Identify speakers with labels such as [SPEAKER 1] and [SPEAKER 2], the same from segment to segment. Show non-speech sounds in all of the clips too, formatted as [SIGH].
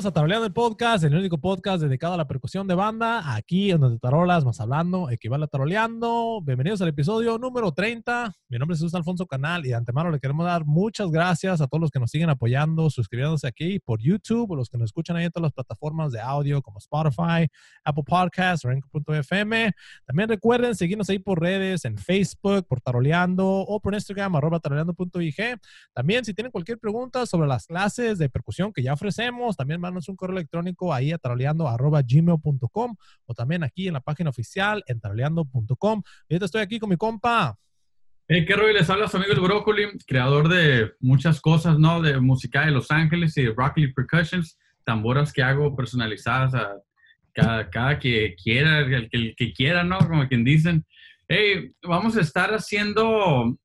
[SPEAKER 1] Bienvenidos a Taroleando el Podcast, el único podcast dedicado a la percusión de banda. Aquí en donde tarolas más hablando, equivale a taroleando. Bienvenidos al episodio número 30. Mi nombre es Jesús Alfonso Canal y de antemano le queremos dar muchas gracias a todos los que nos siguen apoyando, suscribiéndose aquí por YouTube o los que nos escuchan ahí en todas las plataformas de audio como Spotify, Apple Podcasts, Rank.fm. También recuerden seguirnos ahí por redes, en Facebook, por taroleando o por Instagram, arroba taroleando.ig. También si tienen cualquier pregunta sobre las clases de percusión que ya ofrecemos, también mándanos un correo electrónico ahí a o también aquí en la página oficial en taroleando.com. Y ahorita estoy aquí con mi compa.
[SPEAKER 2] Hey, qué rollo, les habla su amigo el Brócoli, creador de muchas cosas, ¿no? De música de Los Ángeles y de Broccoli Percussions, tamboras que hago personalizadas a cada, cada que quiera, el que, el que quiera, ¿no? Como quien dicen. Hey, vamos a estar haciendo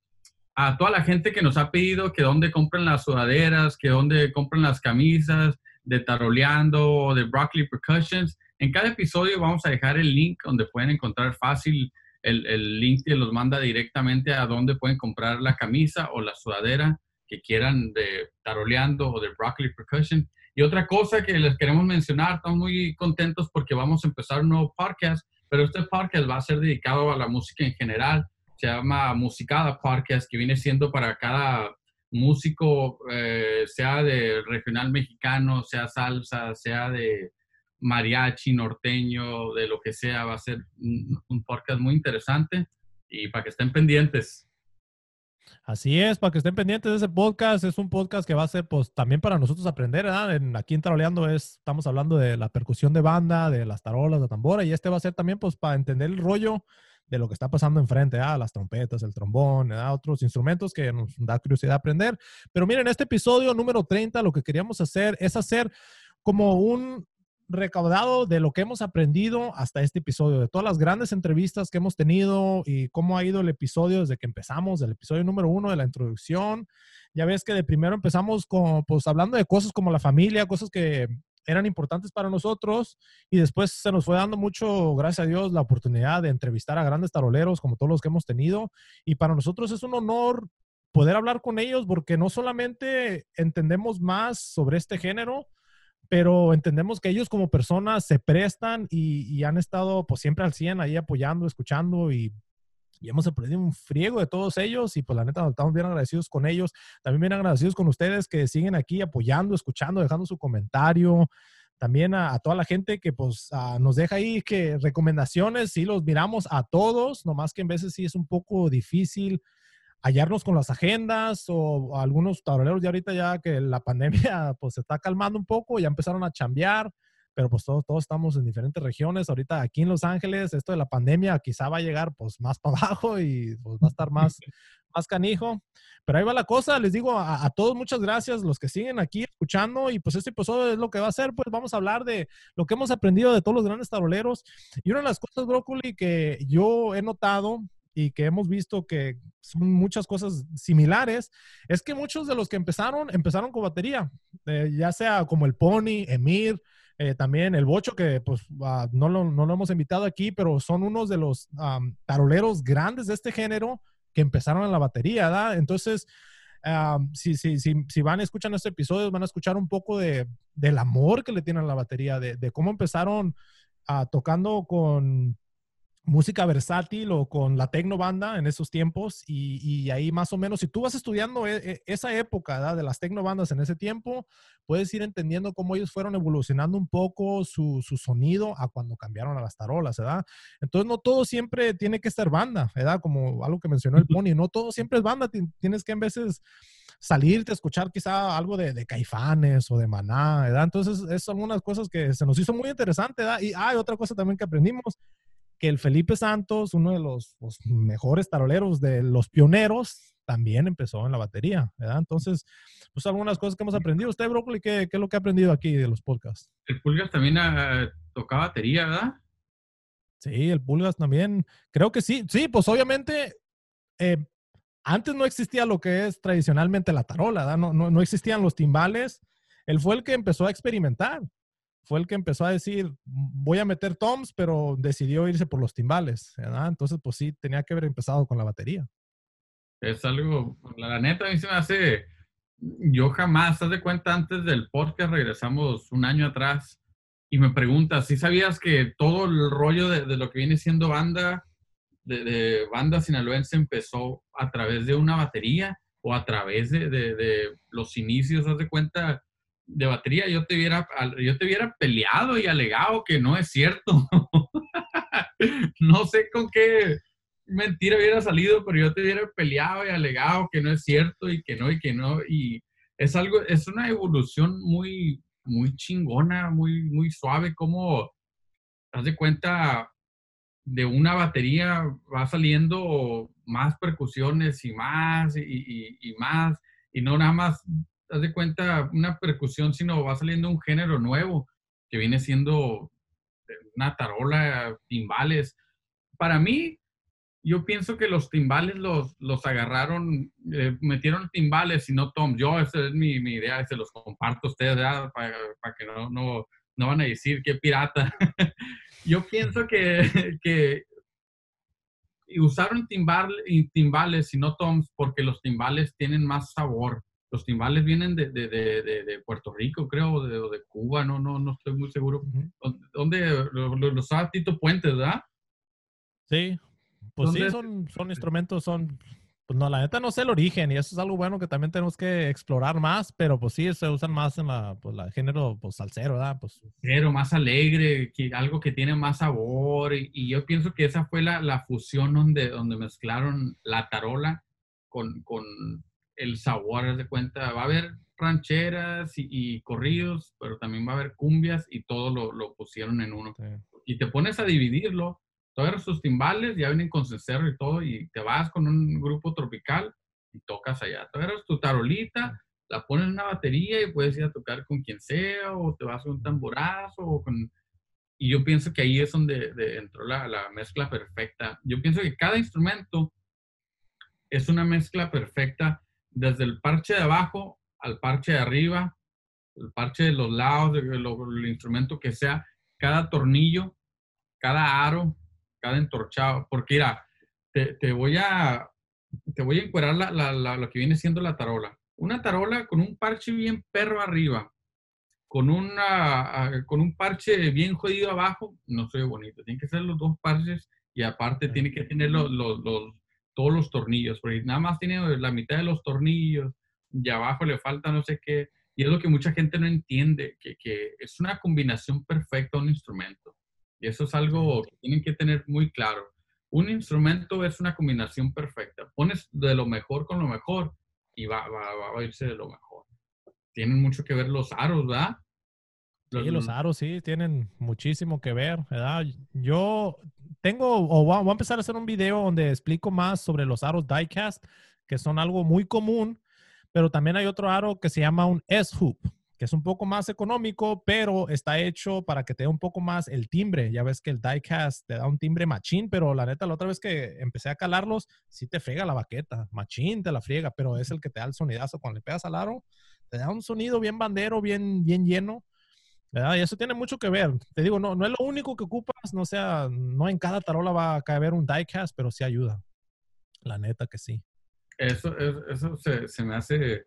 [SPEAKER 2] a toda la gente que nos ha pedido que dónde compren las sudaderas, que dónde compren las camisas, de Taroleando o de Broccoli Percussions. En cada episodio vamos a dejar el link donde pueden encontrar fácil el, el, link que los manda directamente a donde pueden comprar la camisa o la sudadera que quieran de Taroleando o de Broccoli Percussion. Y otra cosa que les queremos mencionar, estamos muy contentos porque vamos a empezar un nuevo podcast, pero este podcast va a ser dedicado a la música en general se llama Musicada Podcast, que viene siendo para cada músico, eh, sea de regional mexicano, sea salsa, sea de mariachi, norteño, de lo que sea, va a ser un, podcast muy interesante y para que estén pendientes.
[SPEAKER 1] Así es, para que estén pendientes de ese podcast, es un podcast que va a ser pues también para nosotros aprender, ¿verdad? En, aquí en Taroleando es, estamos hablando de la percusión de banda, de las tarolas, de tambora, y este va a ser también pues para entender el rollo de lo que está pasando enfrente, ah, las trompetas, el trombón, ah, otros instrumentos que nos da curiosidad aprender. Pero miren, este episodio número 30 lo que queríamos hacer es hacer como un recaudado de lo que hemos aprendido hasta este episodio, de todas las grandes entrevistas que hemos tenido y cómo ha ido el episodio desde que empezamos, el episodio número uno de la introducción. Ya ves que de primero empezamos con, pues hablando de cosas como la familia, cosas que eran importantes para nosotros y después se nos fue dando mucho, gracias a Dios, la oportunidad de entrevistar a grandes taroleros como todos los que hemos tenido. Y para nosotros es un honor poder hablar con ellos porque no solamente entendemos más sobre este género, pero entendemos que ellos como personas se prestan y, han estado pues siempre al 100 ahí apoyando, escuchando y y hemos aprendido un friego de todos ellos y pues la neta estamos bien agradecidos con ellos, también bien agradecidos con ustedes que siguen aquí apoyando, escuchando, dejando su comentario, también a, toda la gente que pues nos deja ahí que recomendaciones, sí los miramos a todos, nomás que en veces sí es un poco difícil hallarnos con las agendas o, algunos taroleros ya ahorita ya que la [LAUGHS] pandemia pues se está calmando un poco, ya empezaron a chambear, pero pues todos, todos estamos en diferentes regiones. Ahorita aquí en Los Ángeles, esto de la pandemia quizá va a llegar pues más para [LAUGHS] abajo y pues va a estar más, [LAUGHS] más canijo. Pero ahí va la cosa, les digo a, todos muchas gracias, los que siguen aquí escuchando y pues este episodio es lo que va a ser, pues vamos a hablar de lo que hemos aprendido de todos los grandes taroleros. Y una de las cosas, Brócoli, que yo he notado y que hemos visto que son muchas cosas similares, es que muchos de los que empezaron, empezaron con batería, eh, ya sea como el Pony, Emir, eh, también el Bocho, que pues ah, no, lo, no, lo, hemos invitado aquí, pero son unos de los taroleros grandes de este género que empezaron en la batería, ¿verdad? Entonces, si, si, si, si, van a escuchar este episodio, van a escuchar un poco de, del amor que le tienen a la batería, de, cómo empezaron uh, tocando con música versátil o con la tecno banda en esos tiempos y, ahí más o menos, si tú vas estudiando e, e, esa época de las tecno bandas en ese tiempo, puedes ir entendiendo cómo ellos fueron evolucionando un poco su, sonido a cuando cambiaron a las tarolas, ¿verdad? Entonces no todo siempre tiene que ser banda, ¿verdad? Como algo que mencionó el Pony, no todo siempre es banda, tienes que en veces salirte a escuchar quizá algo de, caifanes o de maná, ¿verdad? Entonces, esas son unas cosas que se nos hizo muy interesante, ¿verdad? Y hay otra cosa también que aprendimos, que el Felipe Santos, uno de los, mejores taroleros de los pioneros, también empezó en la batería, ¿verdad? Entonces, pues algunas cosas que hemos aprendido. ¿Usted, Brócoli, qué, qué es lo que ha aprendido aquí de los podcasts?
[SPEAKER 2] El Pulgas también uh, toca batería, ¿verdad?
[SPEAKER 1] Sí, el Pulgas también. Creo que sí. Sí, pues obviamente, eh, antes no existía lo que es tradicionalmente la tarola, ¿verdad? No, no, no existían los timbales. Él fue el que empezó a experimentar fue el que empezó a decir, voy a meter toms, pero decidió irse por los timbales. Entonces, pues sí, tenía que haber empezado con la batería.
[SPEAKER 2] Es algo, la neta, a mí se me hace yo jamás, haz de cuenta, antes del podcast regresamos un año atrás y me preguntas, ¿sí sabías que todo el rollo de, de lo que viene siendo banda, de, de, banda sinaloense empezó a través de una batería o a través de, de los inicios, haz de cuenta, de batería? Yo te hubiera, yo te hubiera peleado y alegado que no es cierto. [LAUGHS] no sé con qué mentira hubiera salido, pero yo te hubiera peleado y alegado que no es cierto y que no y que no. Y es algo, es una evolución muy, muy chingona, muy, muy suave, como, haz de cuenta, de una batería va saliendo más percusiones y más y, y, más, y no nada más, haz de cuenta, una percusión, sino va saliendo un género nuevo que viene siendo una tarola, timbales. Para mí, yo pienso que los timbales los, los agarraron, eh, metieron timbales y no Tom. Yo, esa es mi, mi idea, se los comparto a ustedes, para, que no, no, no, van a decir que pirata. [LAUGHS] yo pienso que, que usaron timbal, timbales y no toms porque los timbales tienen más sabor. Los timbales vienen de, de, de, de Puerto Rico, creo, o de, Cuba, no, no, no estoy muy seguro. ¿Dónde los lo, Tito Puentes, verdad?
[SPEAKER 1] Sí, pues sí, son, son instrumentos, son, pues no, la neta no sé el origen y eso es algo bueno que también tenemos que explorar más, pero pues sí, se usan más en la, pues la género, pues salsero, ¿verdad? Pues.
[SPEAKER 2] Salsero, más alegre, que, algo que tiene más sabor y, yo pienso que esa fue la, la, fusión donde, donde mezclaron la tarola con, con el sabor, de cuenta, va a haber rancheras y, corridos, pero también va a haber cumbias y todo lo, lo pusieron en uno. Y te pones a dividirlo todos sus timbales, ya vienen con cencerro y todo, y te vas con un grupo tropical y tocas allá. Tú eres tu tarolita, la pones en una batería y puedes ir a tocar con quien sea, o te vas con un tamborazo, o con... Y yo pienso que ahí es donde entró la, la mezcla perfecta. Yo pienso que cada instrumento es una mezcla perfecta, desde el parche de abajo al parche de arriba, el parche de los lados, el instrumento que sea, cada tornillo, cada aro, cada entorchado. Porque mira, te, te voy a te voy a encuadrar la, la, lo que viene siendo la tarola. Una tarola con un parche bien perro arriba, con, una, con un parche bien jodido abajo, no soy bonito. Tienen que ser los dos parches y aparte tiene que tener los, los, los, todos los tornillos, porque nada más tiene la mitad de los tornillos y abajo le falta no sé qué. Y es lo que mucha gente no entiende, que, que es una combinación perfecta un instrumento. Y eso es algo que tienen que tener muy claro. Un instrumento es una combinación perfecta. Pones de lo mejor con lo mejor y va, va, a irse de lo mejor. Tienen mucho que ver los aros, ¿verdad?
[SPEAKER 1] Los, sí, los aros sí, tienen muchísimo que ver, ¿verdad? Yo tengo, o voy a empezar a hacer un video donde explico más sobre los aros diecast, que son algo muy común, pero también hay otro aro que se llama un S-hoop, que es un poco más económico, pero está hecho para que te dé un poco más el timbre. Ya ves que el diecast te da un timbre machín, pero la neta, la otra vez que empecé a calarlos, sí te frega la baqueta. Machín te la friega, pero es el que te da el sonidazo. Cuando le pegas al aro, te da un sonido bien bandero, bien, bien lleno. ¿Verdad? Y eso tiene mucho que ver. Te digo, no, no es lo único que ocupas, no sea, no en cada tarola va a caber un diecast, pero sí ayuda. La neta que sí.
[SPEAKER 2] Eso, eso se, se me hace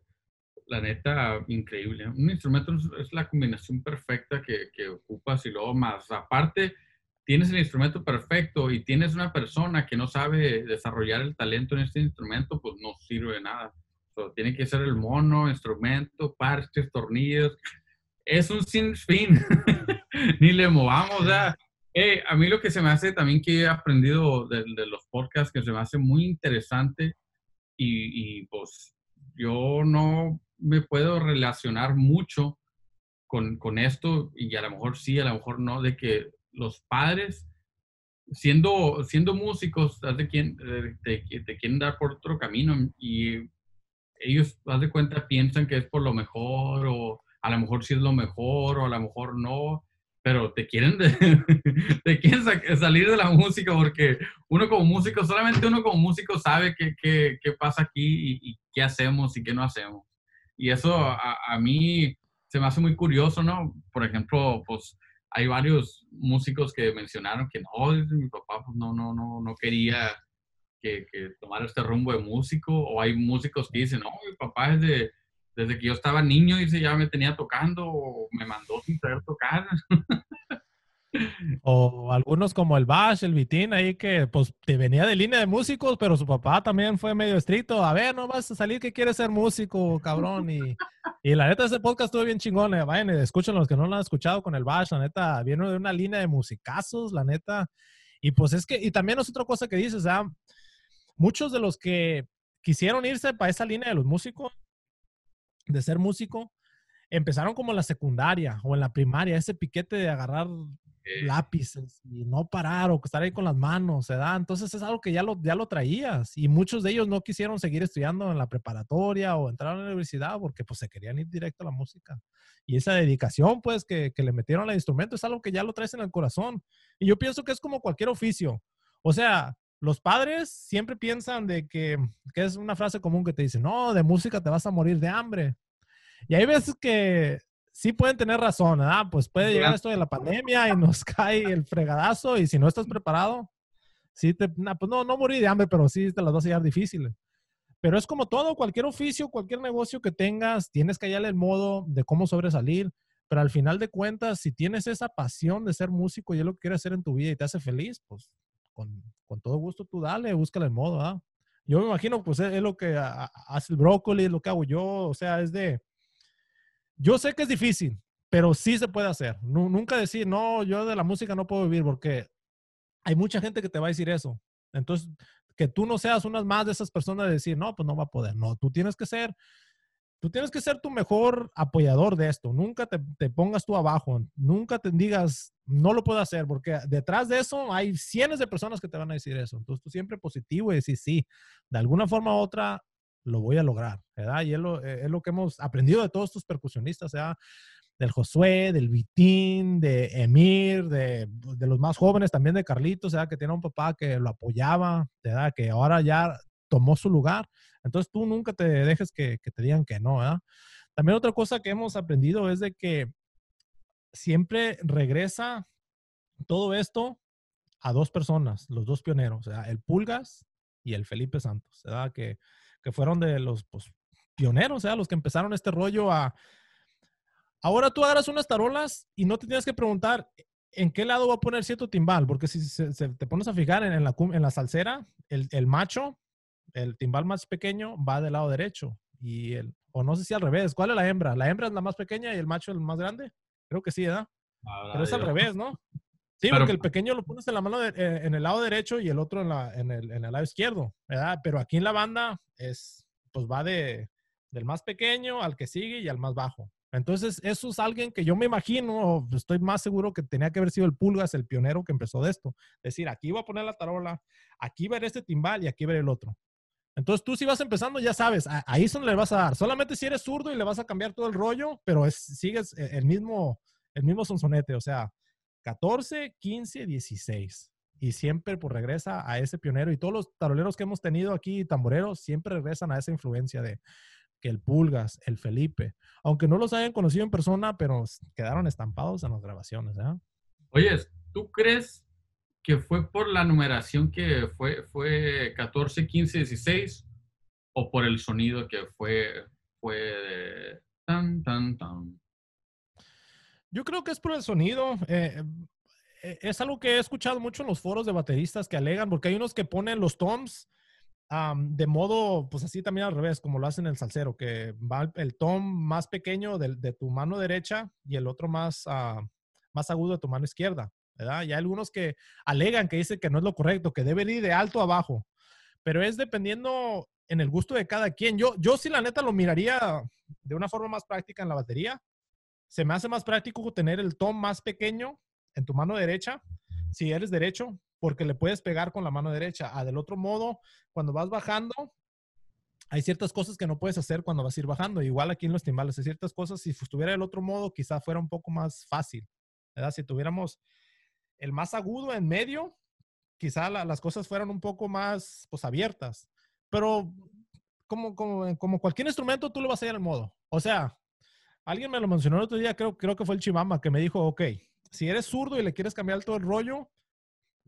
[SPEAKER 2] la neta, increíble. Un instrumento es la combinación perfecta que, que, ocupas y luego más. Aparte, tienes el instrumento perfecto y tienes una persona que no sabe desarrollar el talento en este instrumento, pues no sirve de nada. tiene que ser el mono, instrumento, parches, tornillos. Es un sinfín. [LAUGHS] Ni le movamos. a mí lo que se me hace también que he aprendido de, los podcasts, que se me hace muy interesante y, y pues yo no me puedo relacionar mucho con, con, esto y a lo mejor sí, a lo mejor no, de que los padres, siendo, siendo músicos, de quien, te, te, quieren dar por otro camino y ellos, haz de cuenta, piensan que es por lo mejor o a lo mejor sí es lo mejor o a lo mejor no, pero te quieren, [LAUGHS] te quieren salir de la música porque uno como músico, solamente uno como músico sabe qué, qué, qué pasa aquí y, qué hacemos y qué no hacemos. Y eso a, a, mí se me hace muy curioso, ¿no? Por ejemplo, pues hay varios músicos que mencionaron que no, mi papá pues, no, no, no, no quería que, que tomara este rumbo de músico, o hay músicos que dicen, no, mi papá es de, desde que yo estaba niño, dice, ya me tenía tocando o me mandó sin saber tocar.
[SPEAKER 1] O algunos como el Bash, el Vitín, ahí que pues te venía de línea de músicos, pero su papá también fue medio estricto. A ver, no vas a salir que quieres ser músico, cabrón. Y, y la neta, ese podcast estuvo bien chingón. Eh. Vayan, escuchen los que no lo han escuchado con el Bash. La neta, viene de una línea de musicazos, la neta. Y pues es que, y también es otra cosa que dices, ¿ah? muchos de los que quisieron irse para esa línea de los músicos, de ser músico, empezaron como en la secundaria o en la primaria, ese piquete de agarrar lápices y no parar o estar ahí con las manos, ¿se da? Entonces es algo que ya lo, ya lo traías y muchos de ellos no quisieron seguir estudiando en la preparatoria o entrar a la universidad porque pues se querían ir directo a la música. Y esa dedicación pues que, que le metieron al instrumento es algo que ya lo traes en el corazón. Y yo pienso que es como cualquier oficio. O sea, los padres siempre piensan de que, que es una frase común que te dice, no, de música te vas a morir de hambre. Y hay veces que sí pueden tener razón, ¿verdad? Pues puede llegar esto de la pandemia y nos [LAUGHS] cae el fregadazo y si no estás preparado, sí te, pues no, no morir de hambre, pero sí te las vas a llevar difíciles. Pero es como todo, cualquier oficio, cualquier negocio que tengas, tienes que hallarle el modo de cómo sobresalir. Pero al final de cuentas, si tienes esa pasión de ser músico y es lo que quieres hacer en tu vida y te hace feliz, pues con, con todo gusto tú dale, búscale el modo, ¿verdad? Yo me imagino, pues es, es lo que hace el brócoli, es lo que hago yo, o sea, es de, yo sé que es difícil, pero sí se puede hacer. nunca decir, no, yo de la música no puedo vivir, porque hay mucha gente que te va a decir eso. Entonces, que tú no seas una más de esas personas de decir, no, pues no va a poder. No, tú tienes que ser, tú tienes que ser tu mejor apoyador de esto. Nunca te, te pongas tú abajo. Nunca te digas, no lo puedo hacer, porque detrás de eso hay cientos de personas que te van a decir eso. Entonces, tú siempre positivo y decir, sí, de alguna forma u otra, lo voy a lograr, ¿verdad? Y es lo, eh, es lo que hemos aprendido de todos estos percusionistas, ¿verdad? Del Josué, del Vitín, de Emir, de, de, los más jóvenes también de Carlitos, ¿verdad? Que tiene un papá que lo apoyaba, ¿verdad? Que ahora ya tomó su lugar. Entonces tú nunca te dejes que, que te digan que no, ¿verdad? También otra cosa que hemos aprendido es de que siempre regresa todo esto a dos personas, los dos pioneros, ¿verdad? el Pulgas y el Felipe Santos, ¿verdad? Que que fueron de los pues, pioneros, sea, los que empezaron este rollo a... Ahora tú agarras unas tarolas y no te tienes que preguntar en qué lado va a poner cierto timbal, porque si se, te pones a fijar en, la, en la salsera, el, el, macho, el timbal más pequeño va del lado derecho y el, o no sé si al revés, ¿cuál es la hembra? ¿La hembra es la más pequeña y el macho el más grande? Creo que sí, ¿verdad? Pero es al revés, ¿no? Sí, porque el pequeño lo pones en la mano eh, en el lado derecho y el otro en, la, en, el, en, el, lado izquierdo, ¿verdad? Pero aquí en la banda es, pues va de, del más pequeño al que sigue y al más bajo. Entonces, eso es alguien que yo me imagino, estoy más seguro que tenía que haber sido el Pulgas, el pionero que empezó de esto. Es decir, aquí va a poner la tarola, aquí ver este timbal y aquí ver el otro. Entonces, tú si vas empezando, ya sabes, ahí es donde le vas a dar. Solamente si eres zurdo y le vas a cambiar todo el rollo, pero es, sigues eh, el mismo, el mismo sonsonete, o sea, 14, 15, 16. Y siempre pues regresa a ese pionero. Y todos los taroleros que hemos tenido aquí, tamboreros, siempre regresan a esa influencia de que el Pulgas, el Felipe, aunque no los hayan conocido en persona, pero quedaron estampados en las grabaciones. ¿eh?
[SPEAKER 2] Oye, ¿tú crees que fue por la numeración que fue, fue 14, 15, 16 o por el sonido que fue, fue tan, tan, tan?
[SPEAKER 1] Yo creo que es por el sonido. Eh, eh, es algo que he escuchado mucho en los foros de bateristas que alegan, porque hay unos que ponen los toms de modo, pues así también al revés, como lo hacen el salsero, que va el, tom más pequeño de, tu mano derecha y el otro más, ah, más agudo de tu mano izquierda, ¿verdad? Hay algunos que alegan que dicen que no es lo correcto, que debe ir de alto a abajo, pero es dependiendo en el gusto de cada quien. Yo, yo sí la neta lo miraría de una forma más práctica en la batería se me hace más práctico tener el tom más pequeño en tu mano derecha, si eres derecho, porque le puedes pegar con la mano derecha. Ah, del otro modo, cuando vas bajando, hay ciertas cosas que no puedes hacer cuando vas a ir bajando. Igual aquí en los timbales, hay ciertas cosas, si estuviera del otro modo, quizá fuera un poco más fácil. ¿verdad? Si tuviéramos el más agudo en medio, quizá las cosas fueran un poco más pues, abiertas. Pero como, como, como cualquier instrumento, tú lo vas a ir al modo. O sea, Alguien me lo mencionó el otro día, creo, creo que fue el Chimama, que me dijo, ok, si eres zurdo y le quieres cambiar todo el rollo,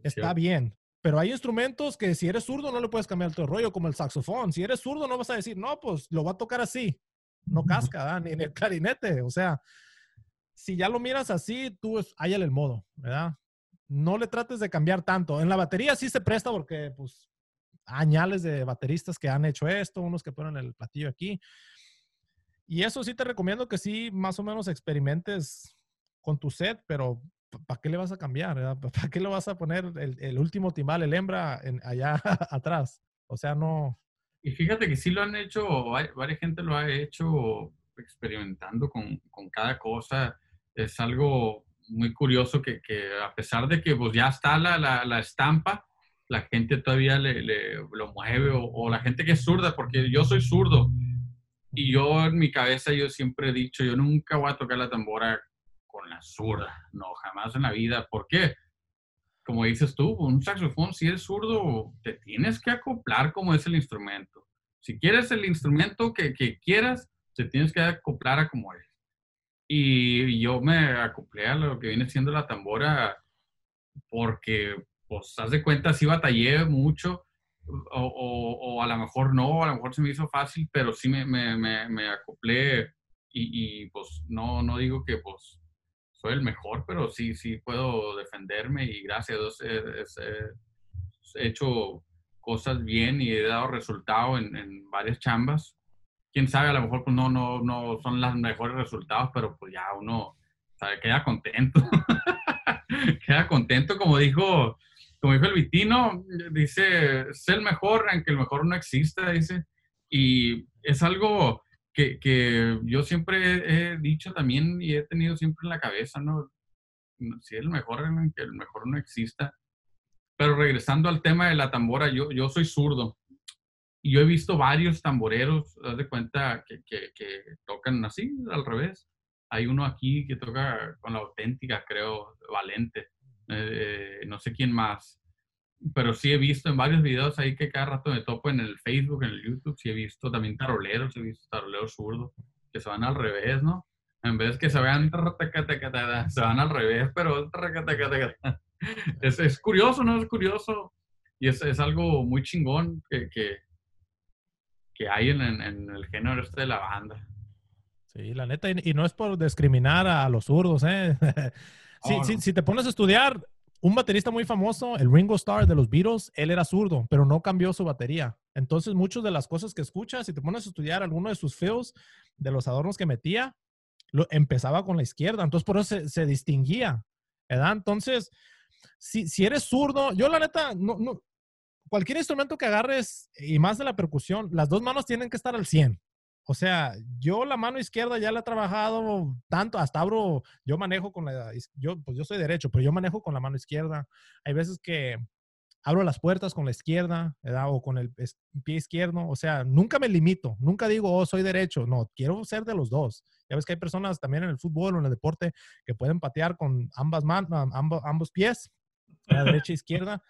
[SPEAKER 1] está bien. Pero hay instrumentos que si eres zurdo no le puedes cambiar todo el rollo, como el saxofón. Si eres zurdo no vas a decir, no, pues lo va a tocar así. no casca. Ni en el clarinete. O sea, si ya lo miras así, tú hállale el modo, ¿verdad? No le trates de cambiar tanto. En la batería sí se presta porque, pues, añales de bateristas que han hecho esto, unos que ponen el platillo aquí. Y eso sí te recomiendo que sí, más o menos experimentes con tu set, pero ¿para qué le vas a cambiar? ¿Para qué le vas a poner el, último timbal, el hembra, en, allá [LAUGHS] atrás? O sea, no.
[SPEAKER 2] Y fíjate que sí lo han hecho, varias gente lo ha hecho experimentando con, con cada cosa. Es algo muy curioso que, que, a pesar de que pues, ya está la, la, la estampa, la gente todavía le, le lo mueve o, la gente que es zurda, porque yo soy zurdo y yo en mi cabeza yo siempre he dicho, yo nunca voy a tocar la tambora con la zurda, no, jamás en la vida. ¿Por qué? Como dices tú, un saxofón, si eres zurdo, te tienes que acoplar como es el instrumento. Si quieres el instrumento que, que quieras, te tienes que acoplar a como es. Y yo me acoplé a lo que viene siendo la tambora porque, pues, haz de cuenta, sí batallé mucho o, o, a lo mejor no, a lo mejor se me hizo fácil, pero sí me, me, me, acoplé y, y, pues no, no digo que pues soy el mejor, pero sí, sí puedo defenderme y gracias a Dios he, hecho cosas bien y he dado resultado en, en, varias chambas. Quién sabe, a lo mejor pues no, no, no son los mejores resultados, pero pues ya uno queda contento. [LAUGHS] queda contento, como dijo como dijo el Vitino, dice, sé el mejor, aunque el mejor no exista, dice. Y es algo que, que yo siempre he dicho también y he tenido siempre en la cabeza, ¿no? Si es el mejor, aunque el mejor no exista. Pero regresando al tema de la tambora, yo, yo soy zurdo. Yo he visto varios tamboreros, haz de cuenta, que, que, que tocan así, al revés. Hay uno aquí que toca con la auténtica, creo, Valente eh, no sé quién más, pero sí he visto en varios videos ahí que cada rato me topo en el Facebook, en el YouTube, sí he visto también taroleros, he visto taroleros zurdos que se van al revés, ¿no? En vez que se vean, se van al revés, pero [LAUGHS] es, es curioso, ¿no? Es curioso. Y es, es algo muy chingón que, que, que hay en, en, el género este de la banda.
[SPEAKER 1] Sí, la neta, y, no es por discriminar a los zurdos, ¿eh? [LAUGHS] Sí, sí, si te pones a estudiar, un baterista muy famoso, el Ringo Starr de los Beatles, él era zurdo, pero no cambió su batería. Entonces, muchas de las cosas que escuchas, si te pones a estudiar alguno de sus feos, de los adornos que metía, lo, empezaba con la izquierda. Entonces, por eso se, distinguía, ¿verdad? Entonces, si, si eres zurdo, yo la neta, no, no, cualquier instrumento que agarres, y más de la percusión, las dos manos tienen que estar al 100. O sea, yo la mano izquierda ya la he trabajado tanto, hasta abro, yo manejo con la, yo, pues yo soy derecho, pero yo manejo con la mano izquierda. Hay veces que abro las puertas con la izquierda, ¿verdad? O con el pie izquierdo. O sea, nunca me limito, nunca digo, oh, soy derecho. No, quiero ser de los dos. Ya ves que hay personas también en el fútbol o en el deporte que pueden patear con ambas manos, ambos, ambos pies, la derecha e izquierda,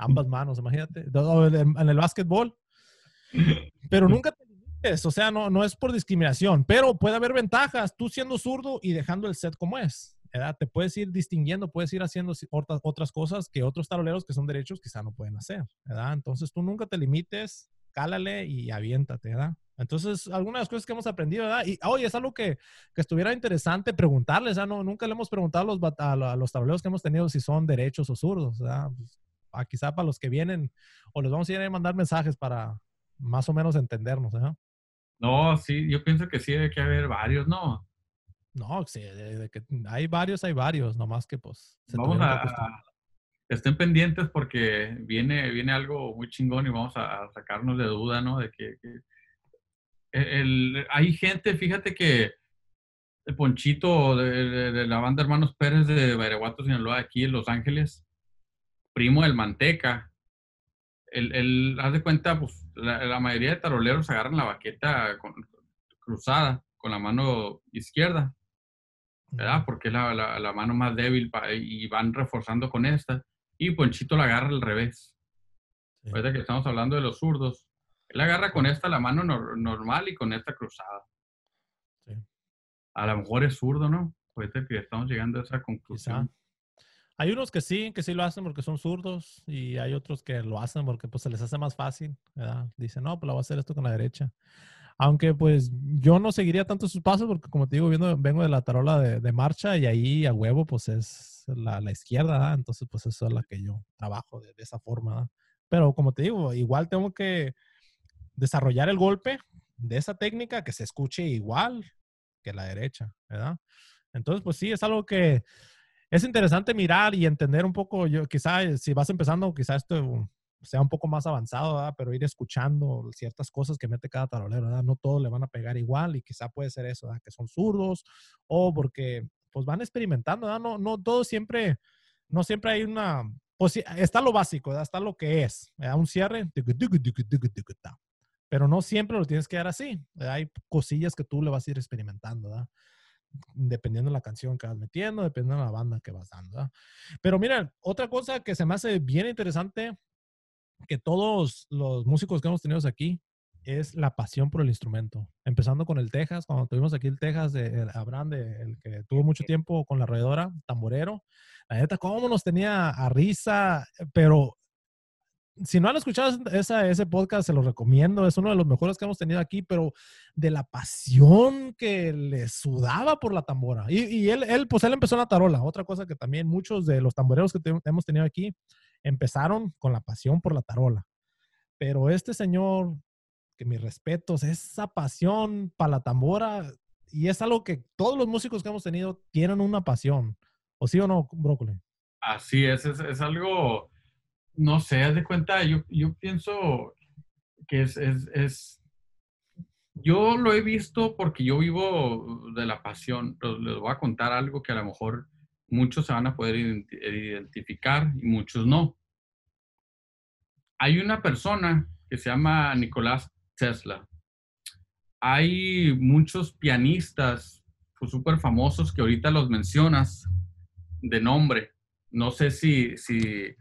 [SPEAKER 1] ambas manos, imagínate. En el básquetbol. Pero nunca te o sea, no, no es por discriminación, pero puede haber ventajas tú siendo zurdo y dejando el set como es. ¿verdad? Te puedes ir distinguiendo, puedes ir haciendo otras, otras cosas que otros taroleros que son derechos quizá no pueden hacer. ¿verdad? Entonces tú nunca te limites, cálale y aviéntate. ¿verdad? Entonces, algunas de las cosas que hemos aprendido, ¿verdad? Y, oye, es algo que, que estuviera interesante preguntarles, ¿verdad? No, nunca le hemos preguntado a los, a, los taroleros que hemos tenido si son derechos o zurdos, ¿verdad? Pues, a, quizá para los que vienen, o les vamos a ir a mandar mensajes para más o menos entendernos, ¿verdad?
[SPEAKER 2] No, sí, yo pienso que sí debe que haber varios, ¿no?
[SPEAKER 1] No, sí, de, que hay varios, hay varios, nomás que pues...
[SPEAKER 2] vamos a, estén pendientes porque viene, viene algo muy chingón y vamos a, sacarnos de duda, ¿no? De que, e, el, hay gente, fíjate que el Ponchito de, de, la banda Hermanos Pérez de Baraguato, Sinaloa, aquí en Los Ángeles, primo del Manteca, el, el, haz de cuenta, pues la, mayoría de taroleros agarran la baqueta cruzada con la mano izquierda, ¿verdad? Porque es la, la, mano más débil y van reforzando con esta. Y Ponchito la agarra al revés. Sí. que estamos hablando de los zurdos. Él agarra con esta la mano normal y con esta cruzada. Sí. A lo mejor es zurdo, ¿no? Ahorita que estamos llegando a esa conclusión.
[SPEAKER 1] Hay unos que sí, que sí lo hacen porque son zurdos y hay otros que lo hacen porque pues se les hace más fácil, ¿verdad? Dicen, no, pues lo voy a hacer esto con la derecha. Aunque pues yo no seguiría tanto sus pasos porque como te digo, viendo, vengo de la tarola de, marcha y ahí a huevo pues es la, la izquierda, entonces pues eso es la que yo trabajo de, esa forma. Pero como te digo, igual tengo que desarrollar el golpe de esa técnica que se escuche igual que la derecha, ¿verdad? Entonces pues sí, es algo que es interesante mirar y entender un poco, yo quizá si vas empezando, quizá esto sea un poco más avanzado, pero ir escuchando ciertas cosas que mete cada tarolero, ¿verdad? no todos le van a pegar igual y quizá puede ser eso, ¿verdad? que son zurdos o porque pues van experimentando, no, no todo siempre, no siempre hay una, pues está lo básico, ¿verdad? está lo que es, ¿verdad? un cierre, pero no siempre lo tienes que dar así, hay cosillas que tú le vas a ir experimentando. Dependiendo de la canción que vas metiendo, dependiendo de la banda que vas dando. Pero mira, otra cosa que se me hace bien interesante, que todos los músicos que hemos tenido aquí, es la pasión por el instrumento. Empezando con el Texas, cuando tuvimos aquí el Texas de Abraham, de, el que tuvo mucho tiempo con la roedora, tamborero. La neta, cómo nos tenía a risa, pero si no han escuchado ese podcast, se lo recomiendo. Es uno de los mejores que hemos tenido aquí, pero de la pasión que le sudaba por la tambora. Y, él, él, pues él empezó en la tarola. Otra cosa que también muchos de los tamboreros que hemos tenido aquí empezaron con la pasión por la tarola. Pero este señor, que mis respetos, esa pasión para la tambora, y es algo que todos los músicos que hemos tenido tienen una pasión. ¿O sí o no, Brócoli?
[SPEAKER 2] Así es, es algo no sé, haz de cuenta, yo, yo pienso que es, es, es, yo lo he visto porque yo vivo de la pasión. Les voy a contar algo que a lo mejor muchos se van a poder identificar y muchos no. Hay una persona que se llama Nicolás Tesla. Hay muchos pianistas súper famosos que ahorita los mencionas de nombre. No sé si, si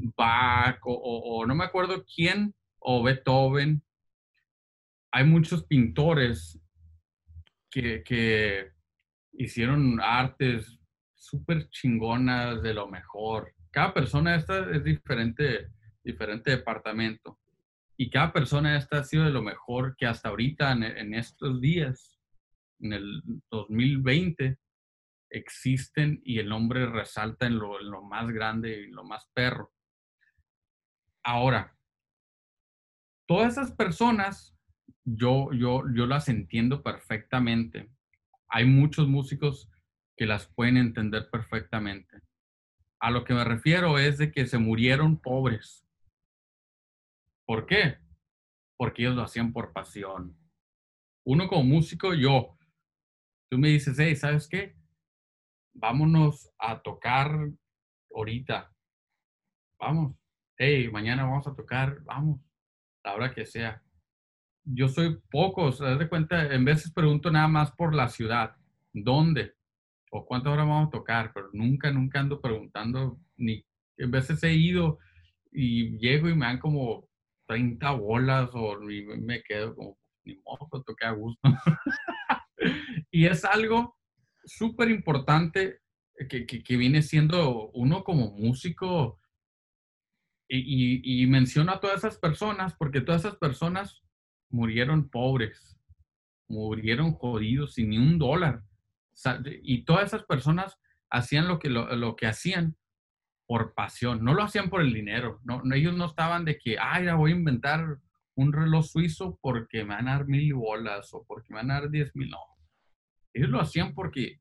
[SPEAKER 2] Bach o, no me acuerdo quién, o Beethoven. Hay muchos pintores que, hicieron artes súper chingonas de lo mejor. Cada persona esta es diferente, diferente departamento. Y cada persona esta ha sido de lo mejor que hasta ahorita, en, estos días, en el 2020, existen y el nombre resalta en en lo más grande y lo más perro. Ahora, todas esas personas, yo, yo, yo las entiendo perfectamente. Hay muchos músicos que las pueden entender perfectamente. A lo que me refiero es de que se murieron pobres. ¿Por qué? Porque ellos lo hacían por pasión. Uno como músico, yo, tú me dices, hey, ¿sabes qué? Vámonos a tocar ahorita. Vamos hey, mañana vamos a tocar, vamos, la hora que sea. Yo soy pocos, das de cuenta, en veces pregunto nada más por la ciudad, ¿dónde? O cuántas horas vamos a tocar, pero nunca, nunca ando preguntando, ni, en veces he ido y llego y me dan como 30 bolas o me quedo como, ni modo, toqué a gusto. [LAUGHS] y es algo súper importante que, que, viene siendo uno como músico, y, y, menciono a todas esas personas porque todas esas personas murieron pobres, murieron jodidos sin ni un dólar. Y todas esas personas hacían lo que, lo, que hacían por pasión, no lo hacían por el dinero. No, ellos no estaban de que, ay, ya voy a inventar un reloj suizo porque me van a dar mil bolas o porque me van a dar diez mil. No. Ellos lo hacían porque,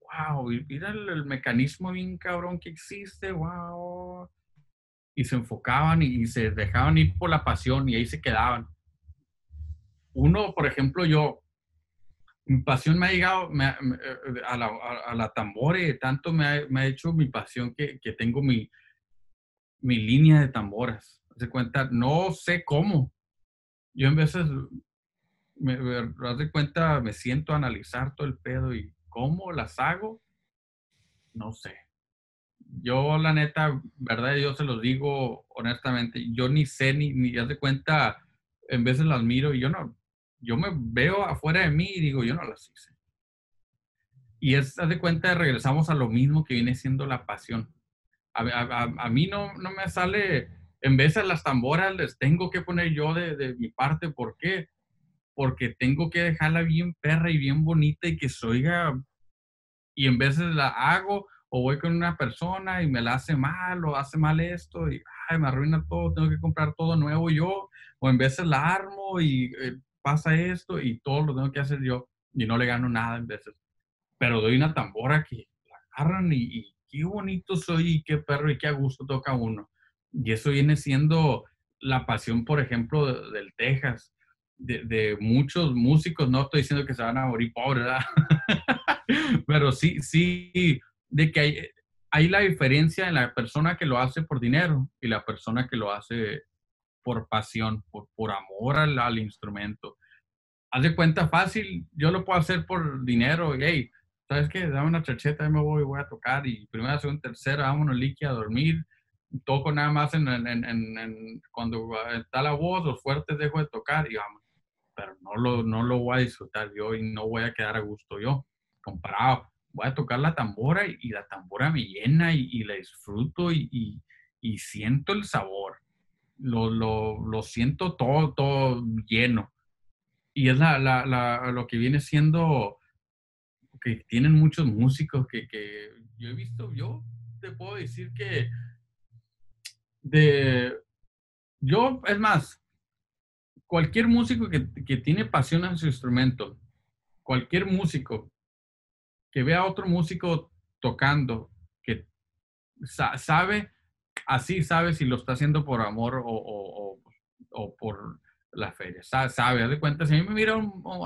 [SPEAKER 2] wow, mira el, el mecanismo bien cabrón que existe, wow y se enfocaban y, se dejaban ir por la pasión y ahí se quedaban. Uno, por ejemplo, yo, mi pasión me ha llegado eh, a, la, a, la, tambore, tanto me ha, me hecho mi pasión que, que tengo mi, mi línea de tamboras. Se cuenta, no sé cómo. Yo en veces, me, me de cuenta, me siento a analizar todo el pedo y cómo las hago, no sé yo la neta, verdad, yo se los digo honestamente, yo ni sé ni, ni ya de cuenta, en veces las miro y yo no, yo me veo afuera de mí y digo, yo no las hice. Y es, haz de cuenta, regresamos a lo mismo que viene siendo la pasión. A, mí no, no me sale, en de las tamboras les tengo que poner yo de, de mi parte, ¿por qué? porque tengo que dejarla bien perra y bien bonita y que se oiga, y en veces la hago o voy con una persona y me la hace mal o hace mal esto y ay, me arruina todo, tengo que comprar todo nuevo yo, o en veces la armo y eh, pasa esto y todo lo tengo que hacer yo y no le gano nada en veces. Pero doy una tambora que la agarran y, y qué bonito soy y qué perro y qué a gusto toca uno. Y eso viene siendo la pasión, por ejemplo, del Texas, de, muchos músicos. No estoy diciendo que se van a morir pobres. [LAUGHS] Pero sí, sí, de que hay, hay la diferencia en la persona que lo hace por dinero y la persona que lo hace por pasión, por, por amor al, al instrumento. Haz de cuenta fácil, yo lo puedo hacer por dinero, hey, ¿sabes qué? Dame una charcheta, y me voy, voy a tocar, y primera, segunda, tercera, vámonos, liqui, a dormir, toco nada más en, en, en, cuando está la voz, los fuertes dejo de tocar y vamos. Pero no lo, no lo voy a disfrutar yo y no voy a quedar a gusto yo. Comparado, voy a tocar la tambora y, la tambora me llena y, la disfruto y, siento el sabor. Lo, lo, siento todo, todo lleno. Y es la, lo que viene siendo que tienen muchos músicos que, que yo he visto, yo te puedo decir que de, yo, es más, cualquier músico que, que, tiene pasión en su instrumento, cualquier músico que vea otro músico tocando, que sabe, así sabe si lo está haciendo por amor o, o, por la feria, sabe, sabe, de cuenta, si a mí me mira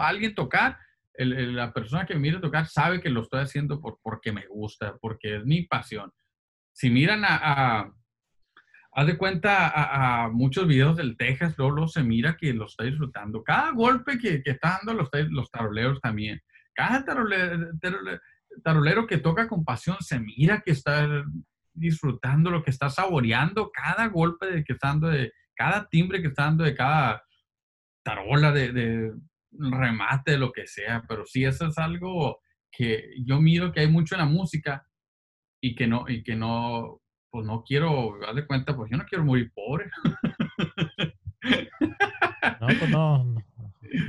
[SPEAKER 2] alguien tocar, la persona que me mira tocar sabe que lo estoy haciendo por, porque me gusta, porque es mi pasión. Si miran a haz de cuenta a, muchos videos del Texas, luego, se mira que lo está disfrutando. Cada golpe que, que está dando los, los taroleros también. Cada tarolero, que toca con pasión se mira que está disfrutando lo que está saboreando cada golpe de que está dando, de cada timbre que está dando, de cada tarola, de, remate, de lo que sea. Pero sí, eso es algo que yo miro que hay mucho en la música y que no, y que no, pues no quiero, haz de cuenta, pues yo no quiero morir pobre. [LAUGHS]
[SPEAKER 1] No, pues no, no,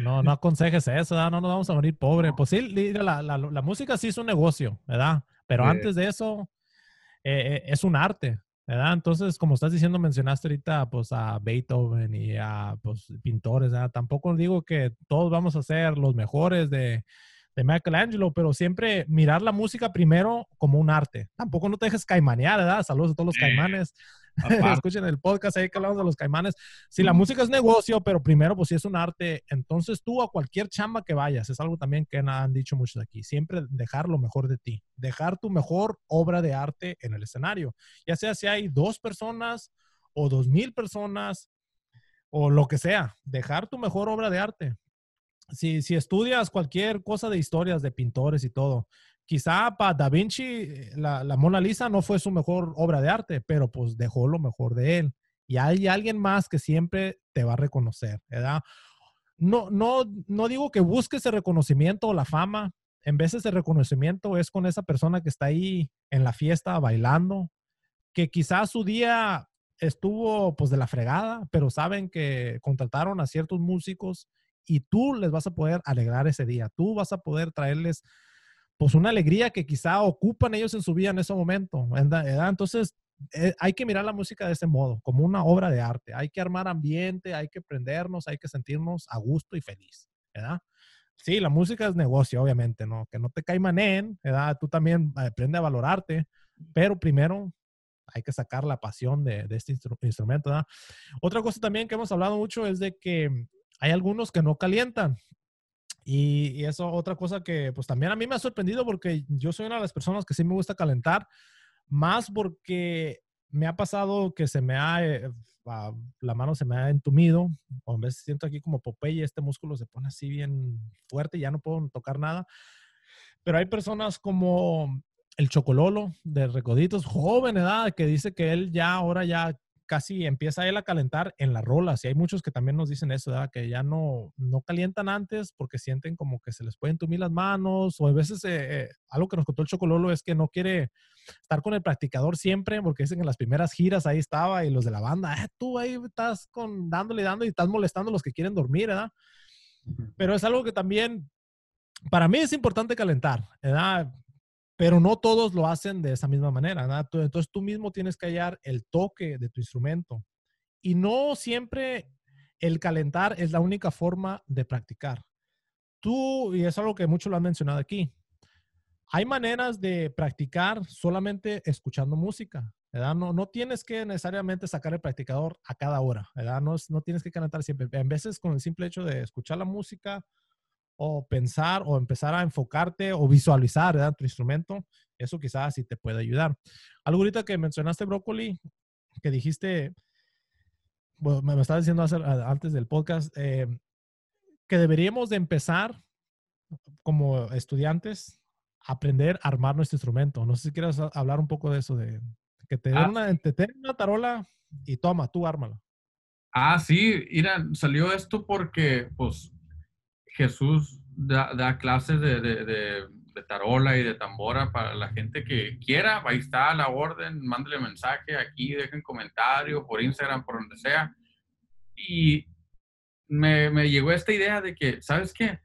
[SPEAKER 1] no aconsejes eso, ¿verdad? no nos vamos a morir pobre. Pues sí, la, la, la, música sí es un negocio, ¿verdad? Pero antes de eso, eh, eh, es un arte, ¿verdad? Entonces, como estás diciendo, mencionaste ahorita pues a Beethoven y a pues, pintores, ¿verdad? Tampoco digo que todos vamos a ser los mejores de, de Michelangelo, pero siempre mirar la música primero como un arte. Tampoco no te dejes caimanear, ¿verdad? Saludos a todos los caimanes. Escuchen el podcast ahí que hablamos de los caimanes. Si la música es negocio, pero primero, pues si es un arte, entonces tú a cualquier chamba que vayas, es algo también que han dicho muchos aquí, siempre dejar lo mejor de ti, dejar tu mejor obra de arte en el escenario, ya sea si hay dos personas o dos mil personas o lo que sea, dejar tu mejor obra de arte. Si, si estudias cualquier cosa de historias de pintores y todo, quizá para Da Vinci eh, la, Mona Lisa no fue su mejor obra de arte, pero pues dejó lo mejor de él. Y hay alguien más que siempre te va a reconocer, ¿verdad? No, no, no digo que busques el reconocimiento o la fama. En vez de ese reconocimiento es con esa persona que está ahí en la fiesta bailando, que quizás su día estuvo pues de la fregada, pero saben que contrataron a ciertos músicos y tú les vas a poder alegrar ese día. Tú vas a poder traerles pues una alegría que quizá ocupan ellos en su vida en ese momento. ¿verdad? Entonces, eh, hay que mirar la música de ese modo, como una obra de arte. Hay que armar ambiente, hay que prendernos, hay que sentirnos a gusto y feliz, ¿verdad? Sí, la música es negocio, obviamente, ¿no? Que no te caimanen, ¿verdad? Tú también eh, aprende a valorarte, pero primero hay que sacar la pasión de, de este instrumento, ¿verdad? Otra cosa también que hemos hablado mucho es de que hay algunos que no calientan. Y, eso otra cosa que pues también a mí me ha sorprendido porque yo soy una de las personas que sí me gusta calentar, más porque me ha pasado que se me ha, eh, la mano se me ha entumido, o a veces siento aquí como Popeye, este músculo se pone así bien fuerte y ya no puedo tocar nada. Pero hay personas como el Chocololo de Recoditos, joven edad, que dice que él ya ahora ya casi empieza él a calentar en las rolas. Y hay muchos que también nos dicen eso, que ya no, no calientan antes porque sienten como que se les pueden tumir las manos. O a veces eh, eh, algo que nos contó el Chocololo es que no quiere estar con el practicador siempre porque dicen que en las primeras giras ahí estaba y los de la banda, ah, tú ahí estás con, dándole, dando y estás molestando a los que quieren dormir, ¿verdad? Pero es algo que también, para mí es importante calentar, ¿verdad? Pero no todos lo hacen de esa misma manera, ¿verdad? Entonces tú mismo tienes que hallar el toque de tu instrumento. Y no siempre el calentar es la única forma de practicar. Tú, y es algo que muchos lo han mencionado aquí, hay maneras de practicar solamente escuchando música, ¿verdad? No, no tienes que necesariamente sacar el practicador a cada hora, ¿verdad? No, no tienes que calentar siempre. En veces con el simple hecho de escuchar la música o pensar o empezar a enfocarte o visualizar, ¿verdad? Tu instrumento, eso quizás sí te puede ayudar. Algo ahorita que mencionaste, Brócoli, que dijiste, bueno, me, estaba diciendo antes del podcast, eh, que deberíamos de empezar como estudiantes a aprender a armar nuestro instrumento. No sé si quieres hablar un poco de eso, de que te den ah. una, te una tarola y toma, tú ármala.
[SPEAKER 2] Ah, sí, mira, salió esto porque, pues, Jesús da, clases de, tarola y de tambora para la gente que quiera. Ahí está la orden, mándele mensaje aquí, dejen comentario por Instagram, por donde sea. Y me, me llegó esta idea de que, ¿sabes qué?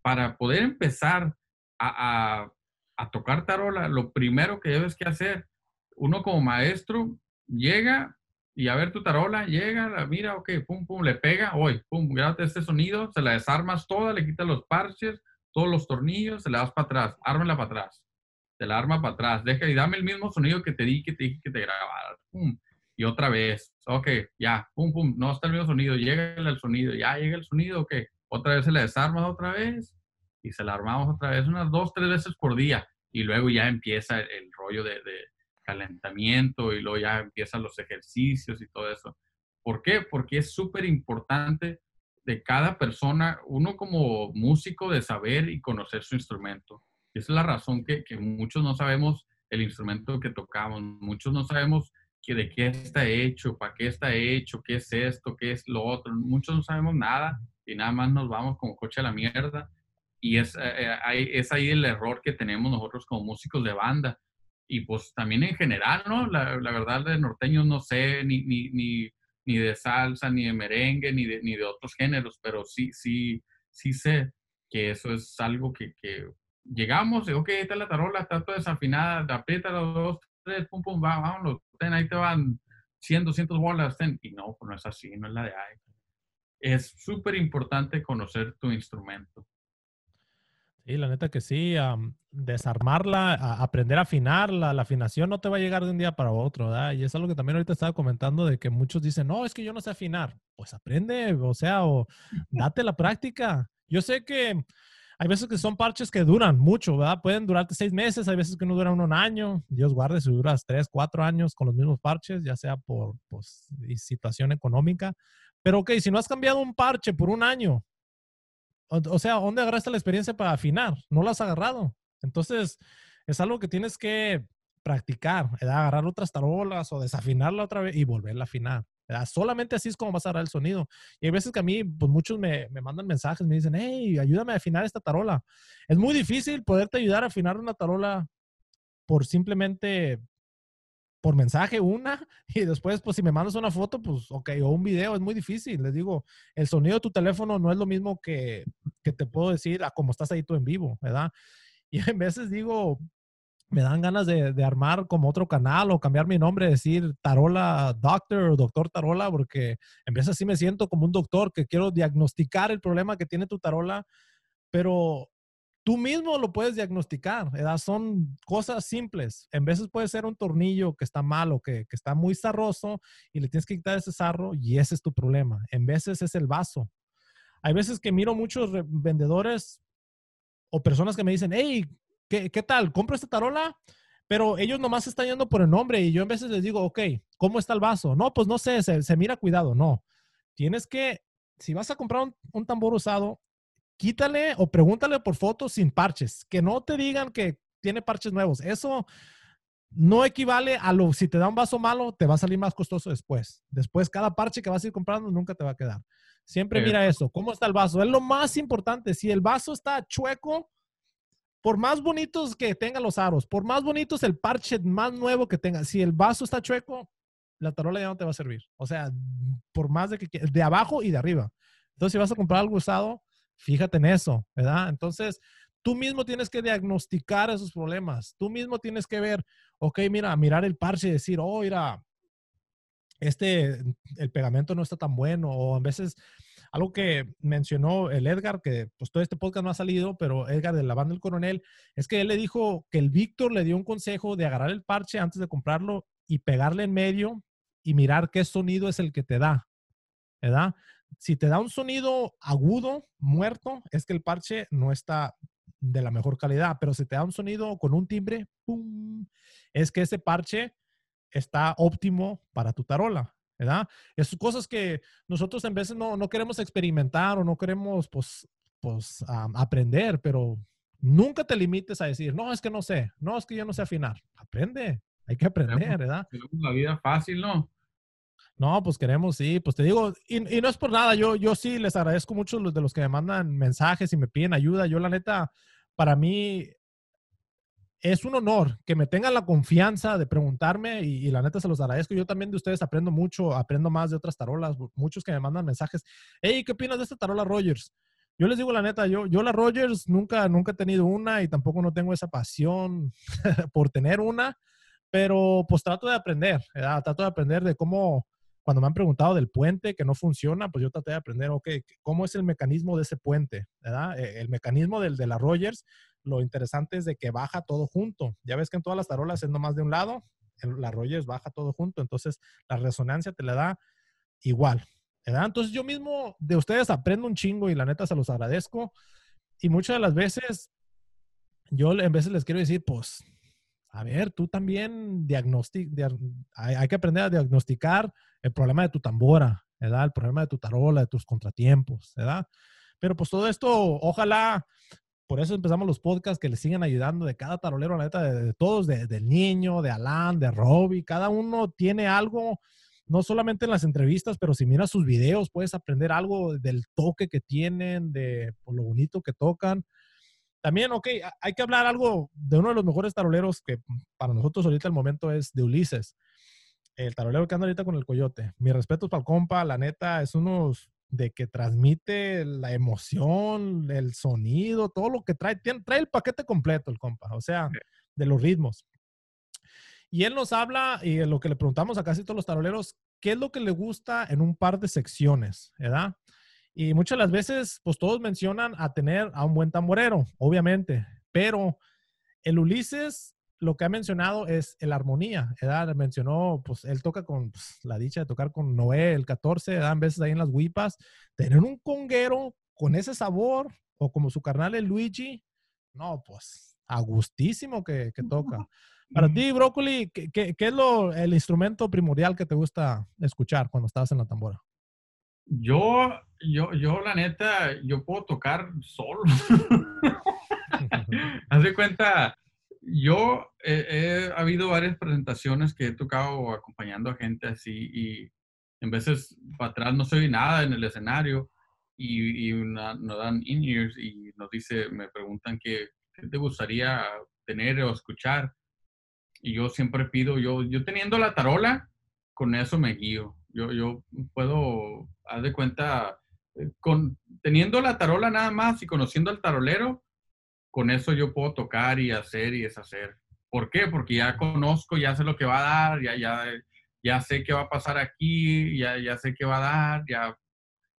[SPEAKER 2] Para poder empezar a, a, a tocar tarola, lo primero que debes que hacer, uno como maestro, llega y a ver tu tarola, llega, la mira, ok, pum, pum, le pega, hoy, pum, grábate este sonido, se la desarmas toda, le quitas los parches, todos los tornillos, se la das para atrás, ármela para atrás, se la arma para atrás, deja y dame el mismo sonido que te di, que te dije que te grabara, pum, y otra vez, ok, ya, pum, pum, no está el mismo sonido, llega el sonido, ya llega el sonido, ok, otra vez se la desarmas otra vez y se la armamos otra vez, unas dos, tres veces por día, y luego ya empieza el, rollo de calentamiento y luego ya empiezan los ejercicios y todo eso. ¿Por qué? Porque es súper importante de cada persona, uno como músico, de saber y conocer su instrumento. Y esa es la razón que, que muchos no sabemos el instrumento que tocamos, muchos no sabemos que de qué está hecho, para qué está hecho, qué es esto, qué es lo otro. Muchos no sabemos nada y nada más nos vamos como coche a la mierda. Y es, eh, eh, es ahí el error que tenemos nosotros como músicos de banda, y pues también en general, ¿no? La, la verdad de norteños no sé, ni, ni, ni, ni, de salsa, ni de merengue, ni de, ni de otros géneros, pero sí, sí, sí sé que eso es algo que, que llegamos y, ok, está la tarola, está toda desafinada, aprieta los dos, tres, pum, pum, va, vámonos, ten, ahí te van 100, 200 bolas, ten. Y no, pues no es así, no es la de ahí. Es súper importante conocer tu instrumento.
[SPEAKER 1] Sí, la neta que sí, desarmarla, aprender a afinar, la, afinación no te va a llegar de un día para otro, ¿verdad? Y es algo que también ahorita estaba comentando de que muchos dicen, no, es que yo no sé afinar. Pues aprende, o sea, o date la práctica. Yo sé que hay veces que son parches que duran mucho, ¿verdad? Pueden durarte seis meses, hay veces que no duran un año. Dios guarde si duras tres, cuatro años con los mismos parches, ya sea por pues, situación económica. Pero ok, si no has cambiado un parche por un año, o, sea, ¿dónde agarraste la experiencia para afinar? No la has agarrado. Entonces, es algo que tienes que practicar, agarrar otras tarolas o desafinarla otra vez y volverla a afinar. Solamente así es como vas a agarrar el sonido. Y hay veces que a mí, pues muchos me, me, mandan mensajes, me dicen, hey, ayúdame a afinar esta tarola. Es muy difícil poderte ayudar a afinar una tarola por simplemente por mensaje una [LAUGHS] y después, pues si me mandas una foto, pues ok, o un video, es muy difícil. Les digo, el sonido de tu teléfono no es lo mismo que, que te puedo decir a cómo estás ahí tú en vivo, ¿verdad? [LAUGHS] Y a veces digo, me dan ganas de, de, armar como otro canal o cambiar mi nombre, decir Tarola Doctor o Doctor Tarola, porque en vez así me siento como un doctor que quiero diagnosticar el problema que tiene tu tarola, pero tú mismo lo puedes diagnosticar. ¿verdad? Son cosas simples. En veces puede ser un tornillo que está malo, que, que está muy zarroso y le tienes que quitar ese zarro y ese es tu problema. En veces es el vaso. Hay veces que miro muchos vendedores o personas que me dicen, hey, ¿qué, qué tal? ¿Compro esta tarola? Pero ellos nomás están yendo por el nombre y yo en veces les digo, ok, ¿cómo está el vaso? No, pues no sé, se, se mira cuidado. No, tienes que, si vas a comprar un, un tambor usado, quítale o pregúntale por fotos sin parches, que no te digan que tiene parches nuevos. Eso no equivale a lo, si te da un vaso malo, te va a salir más costoso después. Después, cada parche que vas a ir comprando nunca te va a quedar. Siempre mira eso, cómo está el vaso. Es lo más importante. Si el vaso está chueco, por más bonitos que tengan los aros, por más bonitos el parche más nuevo que tenga, si el vaso está chueco, la tarola ya no te va a servir. O sea, por más de que de abajo y de arriba. Entonces, si vas a comprar algo usado, Fíjate en eso, ¿verdad? Entonces, tú mismo tienes que diagnosticar esos problemas. Tú mismo tienes que ver, ok, mira, mirar el parche y decir, oh, mira, este, el pegamento no está tan bueno. O a veces, algo que mencionó el Edgar, que pues todo este podcast no ha salido, pero Edgar de la banda del coronel, es que él le dijo que el Víctor le dio un consejo de agarrar el parche antes de comprarlo y pegarle en medio y mirar qué sonido es el que te da, ¿verdad? Si te da un sonido agudo, muerto, es que el parche no está de la mejor calidad, pero si te da un sonido con un timbre, ¡pum! es que ese parche está óptimo para tu tarola, ¿verdad? Es cosas que nosotros en veces no, no queremos experimentar o no queremos, pues, pues aprender, pero nunca te limites a decir, no, es que no sé, no, es que yo no sé afinar. Aprende, hay que aprender, ¿verdad?
[SPEAKER 2] La vida fácil, ¿no?
[SPEAKER 1] No, pues queremos, sí, pues te digo, y, y, no es por nada, yo, yo sí les agradezco mucho los de los que me mandan mensajes y me piden ayuda. Yo la neta, para mí es un honor que me tengan la confianza de preguntarme y, la neta se los agradezco. Yo también de ustedes aprendo mucho, aprendo más de otras tarolas, muchos que me mandan mensajes. Hey, ¿qué opinas de esta tarola Rogers? Yo les digo la neta, yo, yo la Rogers nunca, nunca he tenido una y tampoco no tengo esa pasión [LAUGHS] por tener una, pero pues trato de aprender, ¿verdad? trato de aprender de cómo, cuando me han preguntado del puente que no funciona, pues yo traté de aprender, ok, ¿cómo es el mecanismo de ese puente? ¿verdad? E, el mecanismo del, de la Rogers lo interesante es de que baja todo junto. Ya ves que en todas las tarolas es nomás de un lado, la Rogers baja todo junto, entonces la resonancia te la da igual. ¿verdad? Entonces yo mismo de ustedes aprendo un chingo y la neta se los agradezco. Y muchas de las veces yo en veces les quiero decir, pues, a ver, tú también diagnostic, hay, hay, que aprender a diagnosticar el problema de tu tambora, ¿verdad? El problema de tu tarola, de tus contratiempos, ¿verdad? Pero pues todo esto, ojalá por eso empezamos los podcasts que le siguen ayudando de cada tarolero, la neta, de, todos, de, del niño, de Alan, de Robbie, cada uno tiene algo, no solamente en las entrevistas, pero si miras sus videos puedes aprender algo del toque que tienen, de lo bonito que tocan. También, ok, hay que hablar algo de uno de los mejores taroleros que para nosotros ahorita el momento es de Ulises, el tarolero que anda ahorita con el coyote. Mi respeto para el compa, la neta, es unos de que transmite la emoción, el sonido, todo lo que trae. trae el paquete completo el compa, o sea, de los ritmos. Y él nos habla, y lo que le preguntamos a casi todos los taroleros, ¿qué es lo que le gusta en un par de secciones? ¿Verdad? Y muchas de las veces, pues todos mencionan a tener a un buen tamborero, obviamente, pero el Ulises lo que ha mencionado es el armonía, ¿verdad? Mencionó, pues él toca con pues, la dicha de tocar con Noé el 14, ¿verdad? En veces ahí en las huipas, tener un conguero con ese sabor, o como su carnal el Luigi, no, pues, a gustísimo que, que toca. Para ti, Brócoli, ¿qué, ¿qué, qué, es lo, el instrumento primordial que te gusta escuchar cuando estás en la tambora?
[SPEAKER 2] Yo, yo, yo, la neta, yo puedo tocar solo. [LAUGHS] Haz de cuenta, yo he habido varias presentaciones que he tocado acompañando a gente así y en veces para atrás no soy nada en el escenario y, nos dan in-ears y nos dice, me preguntan qué, te gustaría tener o escuchar. Y yo siempre pido, yo, yo teniendo la tarola, con eso me guío. Yo, yo puedo, haz de cuenta, con, teniendo la tarola nada más y conociendo al tarolero, con eso yo puedo tocar y hacer y deshacer. ¿Por qué? Porque ya conozco, ya sé lo que va a dar, ya, ya, ya sé qué va a pasar aquí, ya, ya sé qué va a dar, ya.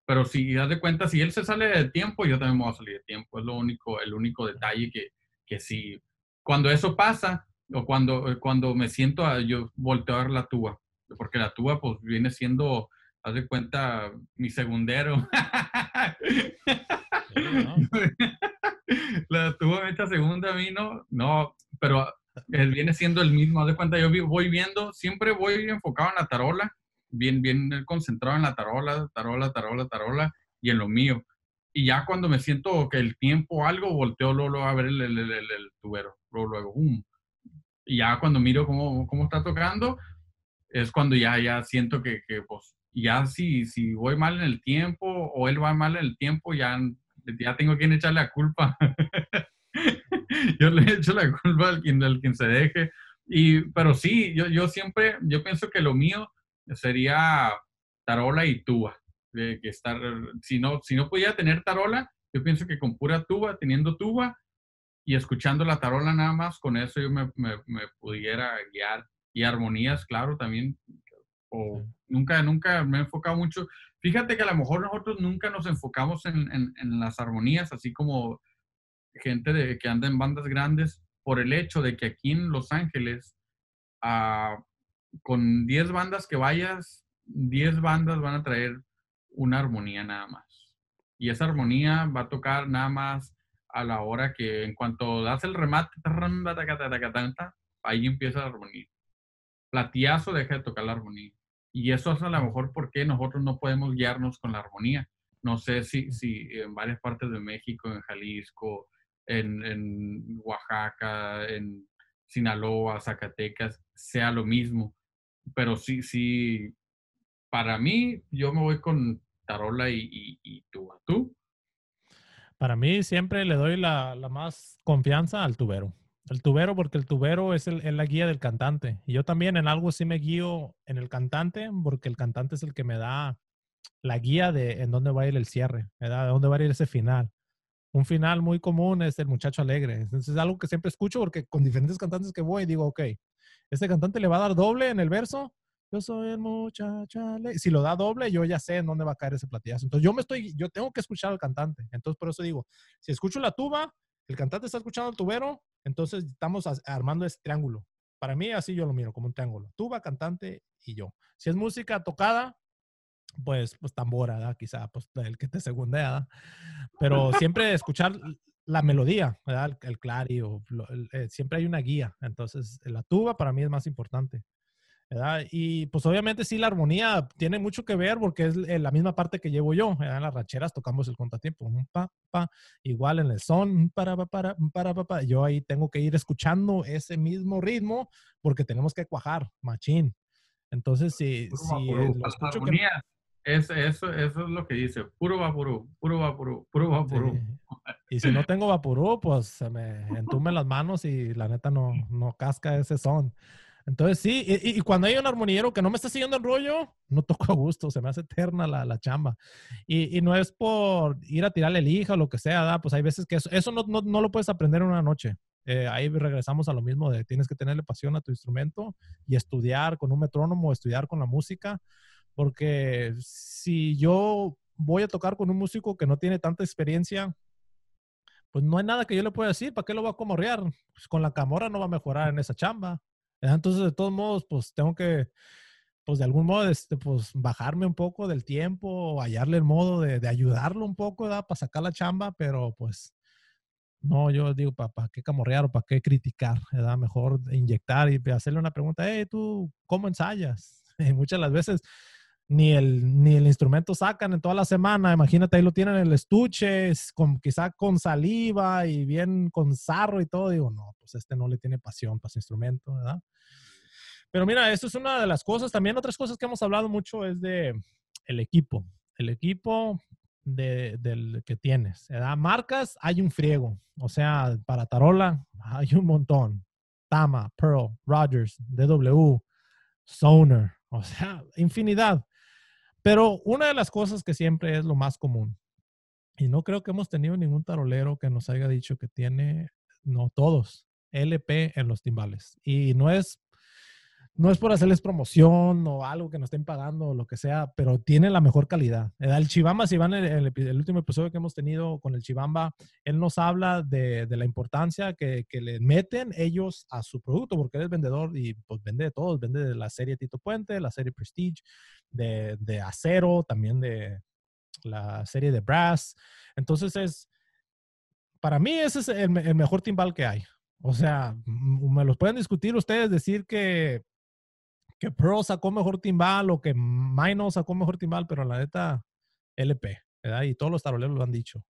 [SPEAKER 2] Pero si das de cuenta, si él se sale de tiempo, yo también me voy a salir de tiempo. Es lo único, el único detalle que, que si, cuando eso pasa, o cuando, cuando me siento, a, yo volteo a ver la tuba, porque la tuba pues viene siendo, haz de cuenta, mi segundero. [LAUGHS] la tuvo esta segunda vino, no, pero él viene siendo el mismo. de cuenta, yo voy viendo, siempre voy enfocado en la tarola, bien, bien concentrado en la tarola, tarola, tarola, tarola y en lo mío. Y ya cuando me siento que el tiempo algo, volteo luego, a ver el, el, el, el tubero, luego, luego, Y ya cuando miro cómo, cómo está tocando, es cuando ya, ya siento que, que pues, ya si, si voy mal en el tiempo o él va mal en el tiempo, ya ya tengo quien echarle la culpa. [LAUGHS] yo le echo la culpa al quien, al quien se deje. Y, pero sí, yo, yo siempre, yo pienso que lo mío sería tarola y tuba. De que estar, si no, si no pudiera tener tarola, Yo pienso que con pura tuba, teniendo tuba y escuchando la tarola nada más, con eso yo me, me pudiera guiar. Y armonías, claro, también. O nunca, nunca me he enfocado mucho. Fíjate que a lo mejor nosotros nunca nos enfocamos en, en, en las armonías, así como gente de, que anda en bandas grandes, por el hecho de que aquí en Los Ángeles, ah, con 10 bandas que vayas, 10 bandas van a traer una armonía nada más. Y esa armonía va a tocar nada más a la hora que en cuanto das el remate, ahí empieza la armonía. Platiazo deja de tocar la armonía. Y eso es a lo mejor porque nosotros no podemos guiarnos con la armonía. No sé si, si en varias partes de México, en Jalisco, en, en Oaxaca, en Sinaloa, Zacatecas, sea lo mismo. Pero sí, sí, para mí, yo me voy con tarola y, y, y tuba. ¿Tú?
[SPEAKER 1] Para mí siempre le doy la, la, más confianza al tubero. El tubero porque el tubero es, el, es, la guía del cantante. Y yo también en algo sí me guío en el cantante porque el cantante es el que me da la guía de en dónde va a ir el cierre, ¿verdad? De dónde va a ir ese final. Un final muy común es el muchacho alegre. Entonces es algo que siempre escucho porque con diferentes cantantes que voy digo, ok, este cantante le va a dar doble en el verso, yo soy el muchacho alegre. Si lo da doble, yo ya sé en dónde va a caer ese platillazo. Entonces yo me estoy, yo tengo que escuchar al cantante. Entonces por eso digo, si escucho la tuba, el cantante está escuchando al tubero, entonces estamos armando ese triángulo. Para mí así yo lo miro como un triángulo. Tuba, cantante y yo. Si es música tocada, pues, pues tambora, ¿verdad? quizá, pues el que te segundea, pero [LAUGHS] siempre escuchar la melodía, ¿verdad? El, el clari, o el, eh, siempre hay una guía, entonces la tuba para mí es más importante. ¿Verdad? Y pues obviamente sí, la armonía tiene mucho que ver porque es la misma parte que llevo yo. ¿verdad? En las rancheras tocamos el contratiempo, un pa, pa, igual en el son, para, para, para, para. Yo ahí tengo que ir escuchando ese mismo ritmo porque tenemos que cuajar, machín. Entonces, si, si
[SPEAKER 2] lo escucho que, es, eso, eso es lo que dice, puro vaporú, puro vaporú, puro vaporú. Sí.
[SPEAKER 1] Y si no tengo vaporú, pues se me entumen las manos y la neta no, no casca ese son. Entonces sí, y, y, cuando hay un armoniero que no me está siguiendo el rollo, no toco a gusto, se me hace eterna la, la chamba. Y, y, no es por ir a tirarle el hija o lo que sea, ¿da? pues hay veces que eso, eso no, no, no, lo puedes aprender en una noche. Eh, ahí regresamos a lo mismo de tienes que tenerle pasión a tu instrumento y estudiar con un metrónomo, estudiar con la música, porque si yo voy a tocar con un músico que no tiene tanta experiencia, pues no hay nada que yo le pueda decir. ¿Para qué lo voy a comorrear? Pues con la camorra no va a mejorar en esa chamba. Entonces, de todos modos, pues tengo que, pues de algún modo, este, pues bajarme un poco del tiempo, hallarle el modo de, de ayudarlo un poco, ¿verdad? Para sacar la chamba, pero pues no, yo digo, ¿para pa qué camorrear o para qué criticar? ¿verdad? Mejor inyectar y hacerle una pregunta, hey, ¿tú cómo ensayas? [LAUGHS] Y muchas de las veces ni el, ni el instrumento sacan en toda la semana. Imagínate, ahí lo tienen en el estuche, con, quizá con saliva y bien con sarro y todo. Digo, no, pues este no le tiene pasión para ese instrumento, ¿verdad? Pero mira, esto es una de las cosas. También otras cosas que hemos hablado mucho es de el equipo. El equipo de, del que tienes. ¿verdad? Marcas, hay un friego. O sea, para Tarola hay un montón. Tama, Pearl, Rogers, DW, Sonar, o sea, infinidad. Pero una de las cosas que siempre es lo más común, y no creo que hemos tenido ningún tarolero que nos haya dicho que tiene, no todos, LP en los timbales. Y no es, no es por hacerles promoción o algo que nos estén pagando o lo que sea, pero tiene la mejor calidad. El Chibamba, si van el, el, último episodio que hemos tenido con el Chibamba, él nos habla de, la importancia que, le meten ellos a su producto, porque él es vendedor y pues vende de todos, vende de la serie Tito Puente, la serie Prestige, de, acero, también de la serie de brass. Entonces es, para mí ese es el, mejor timbal que hay. O sea, me los pueden discutir ustedes, decir que, que Pearl sacó mejor timbal o que Mino sacó mejor timbal, pero la neta, LP, ¿verdad? Y todos los taroleros lo han dicho.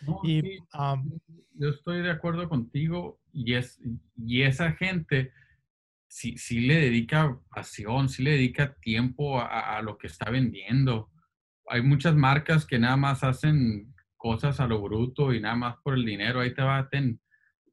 [SPEAKER 2] No, y, sí, um, yo estoy de acuerdo contigo y, es, y esa gente sí, sí le dedica pasión, sí le dedica tiempo a, a, lo que está vendiendo. Hay muchas marcas que nada más hacen cosas a lo bruto y nada más por el dinero. Ahí te baten.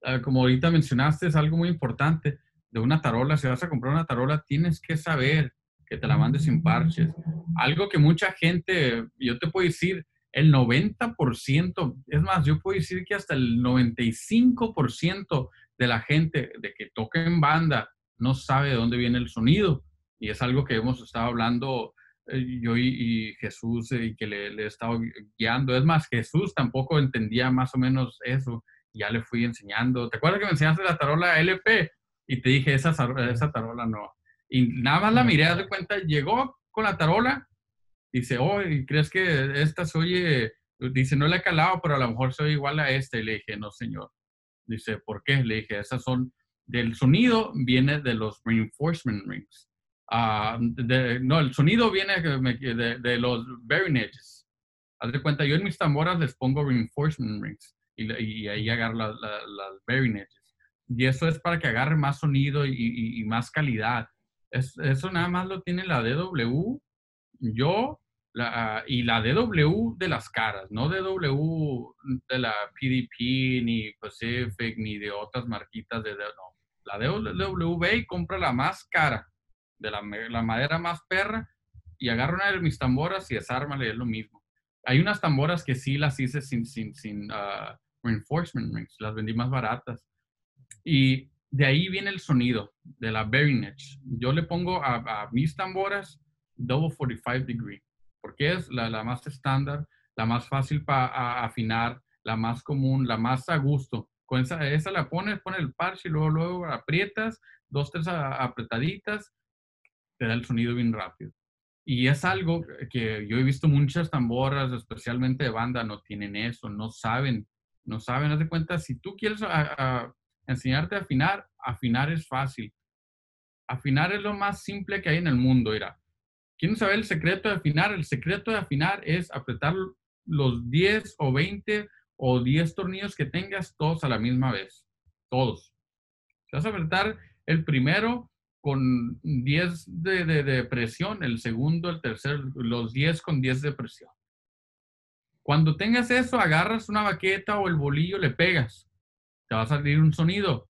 [SPEAKER 2] Ah, como ahorita mencionaste, es algo muy importante de una tarola. Si vas a comprar una tarola, tienes que saber que te la mandes sin parches. Algo que mucha gente, yo te puedo decir el 90%, es más, yo puedo decir que hasta el 95% de la gente de que toca en banda no sabe de dónde viene el sonido. Y es algo que hemos estado hablando eh, yo y, Jesús eh, y que le, le, he estado guiando. Es más, Jesús tampoco entendía más o menos eso. Ya le fui enseñando. ¿Te acuerdas que me enseñaste la tarola LP? Y te dije, esa, esa tarola no. Y nada más la miré, de cuenta, llegó con la tarola. Dice, oh, ¿crees que esta se oye? Dice, no la he calado, pero a lo mejor se oye igual a esta. Y le dije, no, señor. Dice, ¿por qué? Le dije, esas son, del sonido viene de los reinforcement rings. Ah, no, el sonido viene de, de los bearing edges. Haz de cuenta, yo en mis tamboras les pongo reinforcement rings y, ahí agarro las bearing edges. Y eso es para que agarre más sonido y, más calidad. eso nada más lo tiene la DW, yo la, y la DW de las caras, no DW de la PDP, ni Pacific, ni de otras marquitas de... No, la DW y compra la más cara de la, madera más perra y agarro una de mis tamboras y desármale, es lo mismo. Hay unas tamboras que sí las hice sin, sin, sin uh, reinforcement rings, las vendí más baratas. Y de ahí viene el sonido de la edge. Yo le pongo a, mis tamboras double 45 degree, porque es la, la más estándar, la más fácil para afinar, la más común, la más a gusto. Con esa, esa la pones, pones el parche y luego, luego aprietas, dos, tres apretaditas te da el sonido bien rápido. Y es algo que yo he visto muchas tamboras, especialmente de banda, no tienen eso, no saben, no saben, haz de cuenta, si tú quieres enseñarte a afinar, afinar es fácil. Afinar es lo más simple que hay en el mundo, mira. ¿Quieren saber el secreto de afinar? El secreto de afinar es apretar los 10 o 20 o 10 tornillos que tengas todos a la misma vez. Todos. vas a apretar el primero con 10 de, de, presión, el segundo, el tercero, los 10 con 10 de presión. Cuando tengas eso, agarras una baqueta o el bolillo, le pegas. Te va a salir un sonido.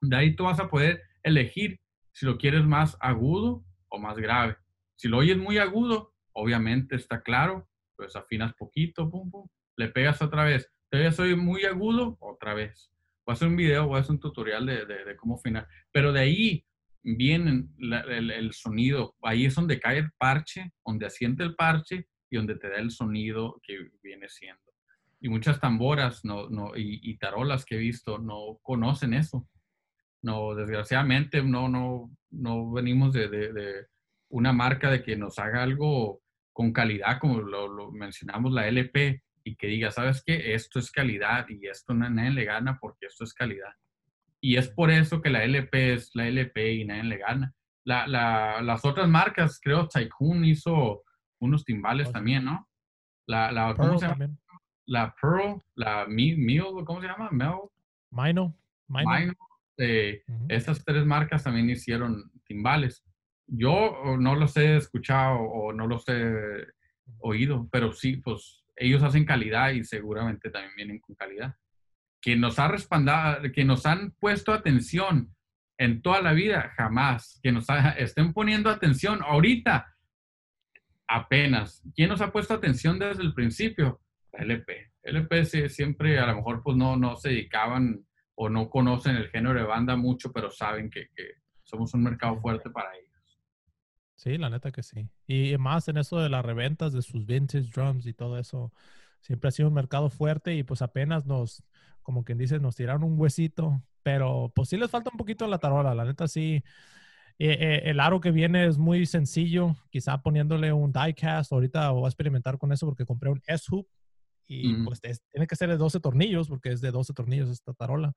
[SPEAKER 2] De ahí tú vas a poder elegir si lo quieres más agudo o más grave. Si lo oyes muy agudo, obviamente está claro, pues afinas poquito, pum, pum, le pegas otra vez. Todavía soy muy agudo, otra vez. Voy a hacer un video, voy a hacer un tutorial de, cómo afinar. Pero de ahí bien el, sonido. Ahí es donde cae el parche, donde asiente el parche y donde te da el sonido que viene siendo. Y muchas tamboras no, no, y, tarolas que he visto no conocen eso. No, desgraciadamente no, no, no venimos de, de, una marca de que nos haga algo con calidad, como lo, mencionamos, la LP, y que diga, ¿sabes qué? Esto es calidad y esto nadie le gana porque esto es calidad. Y es por eso que la LP es la LP y nadie le gana. La, la, las otras marcas, creo, Tycoon hizo unos timbales también, ¿no? La, la. La Pearl, la Mio, ¿cómo se llama? Mel.
[SPEAKER 1] Mino.
[SPEAKER 2] Mino. Eh, Esas tres marcas también hicieron timbales. Yo no los he escuchado o no los he oído, pero sí, pues ellos hacen calidad y seguramente también vienen con calidad que nos ha respaldado, que nos han puesto atención en toda la vida, jamás. Que nos [LAUGHS] estén poniendo atención ahorita, apenas. ¿Quién nos ha puesto atención desde el principio? LP. LP siempre a lo mejor pues no, no se dedicaban o no conocen el género de banda mucho, pero saben que, que somos un mercado fuerte para ellos.
[SPEAKER 1] Sí, la neta que sí. Y más en eso de las reventas de sus vintage drums y todo eso, siempre ha sido un mercado fuerte y pues apenas nos, como quien dice, nos tiraron un huesito, pero pues sí les falta un poquito la tarola, la neta sí. Eh, eh, el aro que viene es muy sencillo, quizá poniéndole un diecast, ahorita voy a experimentar con eso porque compré un S-hoop y pues tiene que ser de 12 tornillos porque es de 12 tornillos esta tarola.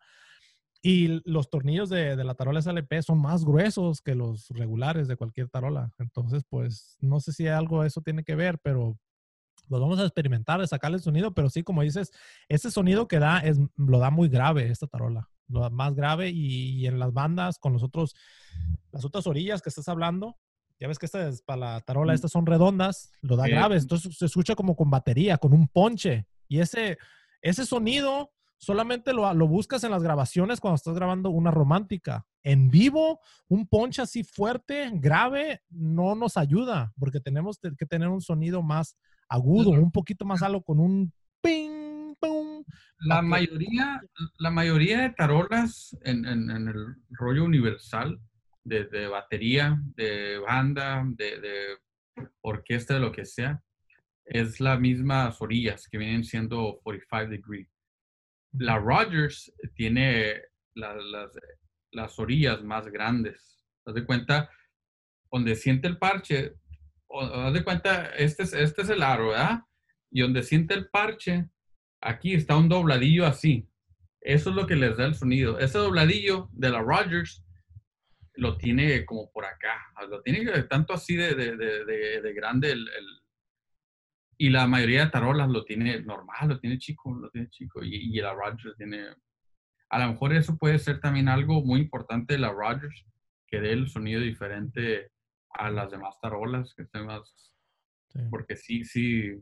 [SPEAKER 1] Y los tornillos de, de, la tarola SLP son más gruesos que los regulares de cualquier tarola. Entonces, pues no sé si algo eso tiene que ver, pero lo vamos a experimentar, de sacarle el sonido, pero sí, como dices, ese sonido que da es, lo da muy grave esta tarola, lo da más grave y, en las bandas con los otros, las otras orillas que estás hablando, ya ves que esta es para la tarola, estas son redondas, lo da grave, entonces se escucha como con batería, con un ponche y ese, ese sonido solamente lo, lo buscas en las grabaciones cuando estás grabando una romántica. En vivo, un ponche así fuerte, grave, no nos ayuda porque tenemos que tener un sonido más agudo, un poquito más alto con un ping, pum.
[SPEAKER 2] La mayoría, la mayoría de tarolas en, en- en el rollo universal, de, de batería, de banda, de, de orquesta, de lo que sea, es las mismas orillas que vienen siendo 45 degree. La Rogers tiene la- las, las orillas más grandes. Haz de cuenta, donde siente el parche, haz de cuenta, este es, este es el aro, ¿verdad? Y donde siente el parche, aquí está un dobladillo así. Eso es lo que les da el sonido. Ese dobladillo de la Rogers lo tiene como por acá. Lo tiene tanto así de, de- de- de- de grande el, el- y la mayoría de tarolas lo tiene normal, lo tiene chico, lo tiene chico. Y, y la Rogers tiene... A lo mejor eso puede ser también algo muy importante de la Rogers, que dé el sonido diferente a las demás tarolas, que estén más
[SPEAKER 1] Sí.
[SPEAKER 2] porque sí, sí,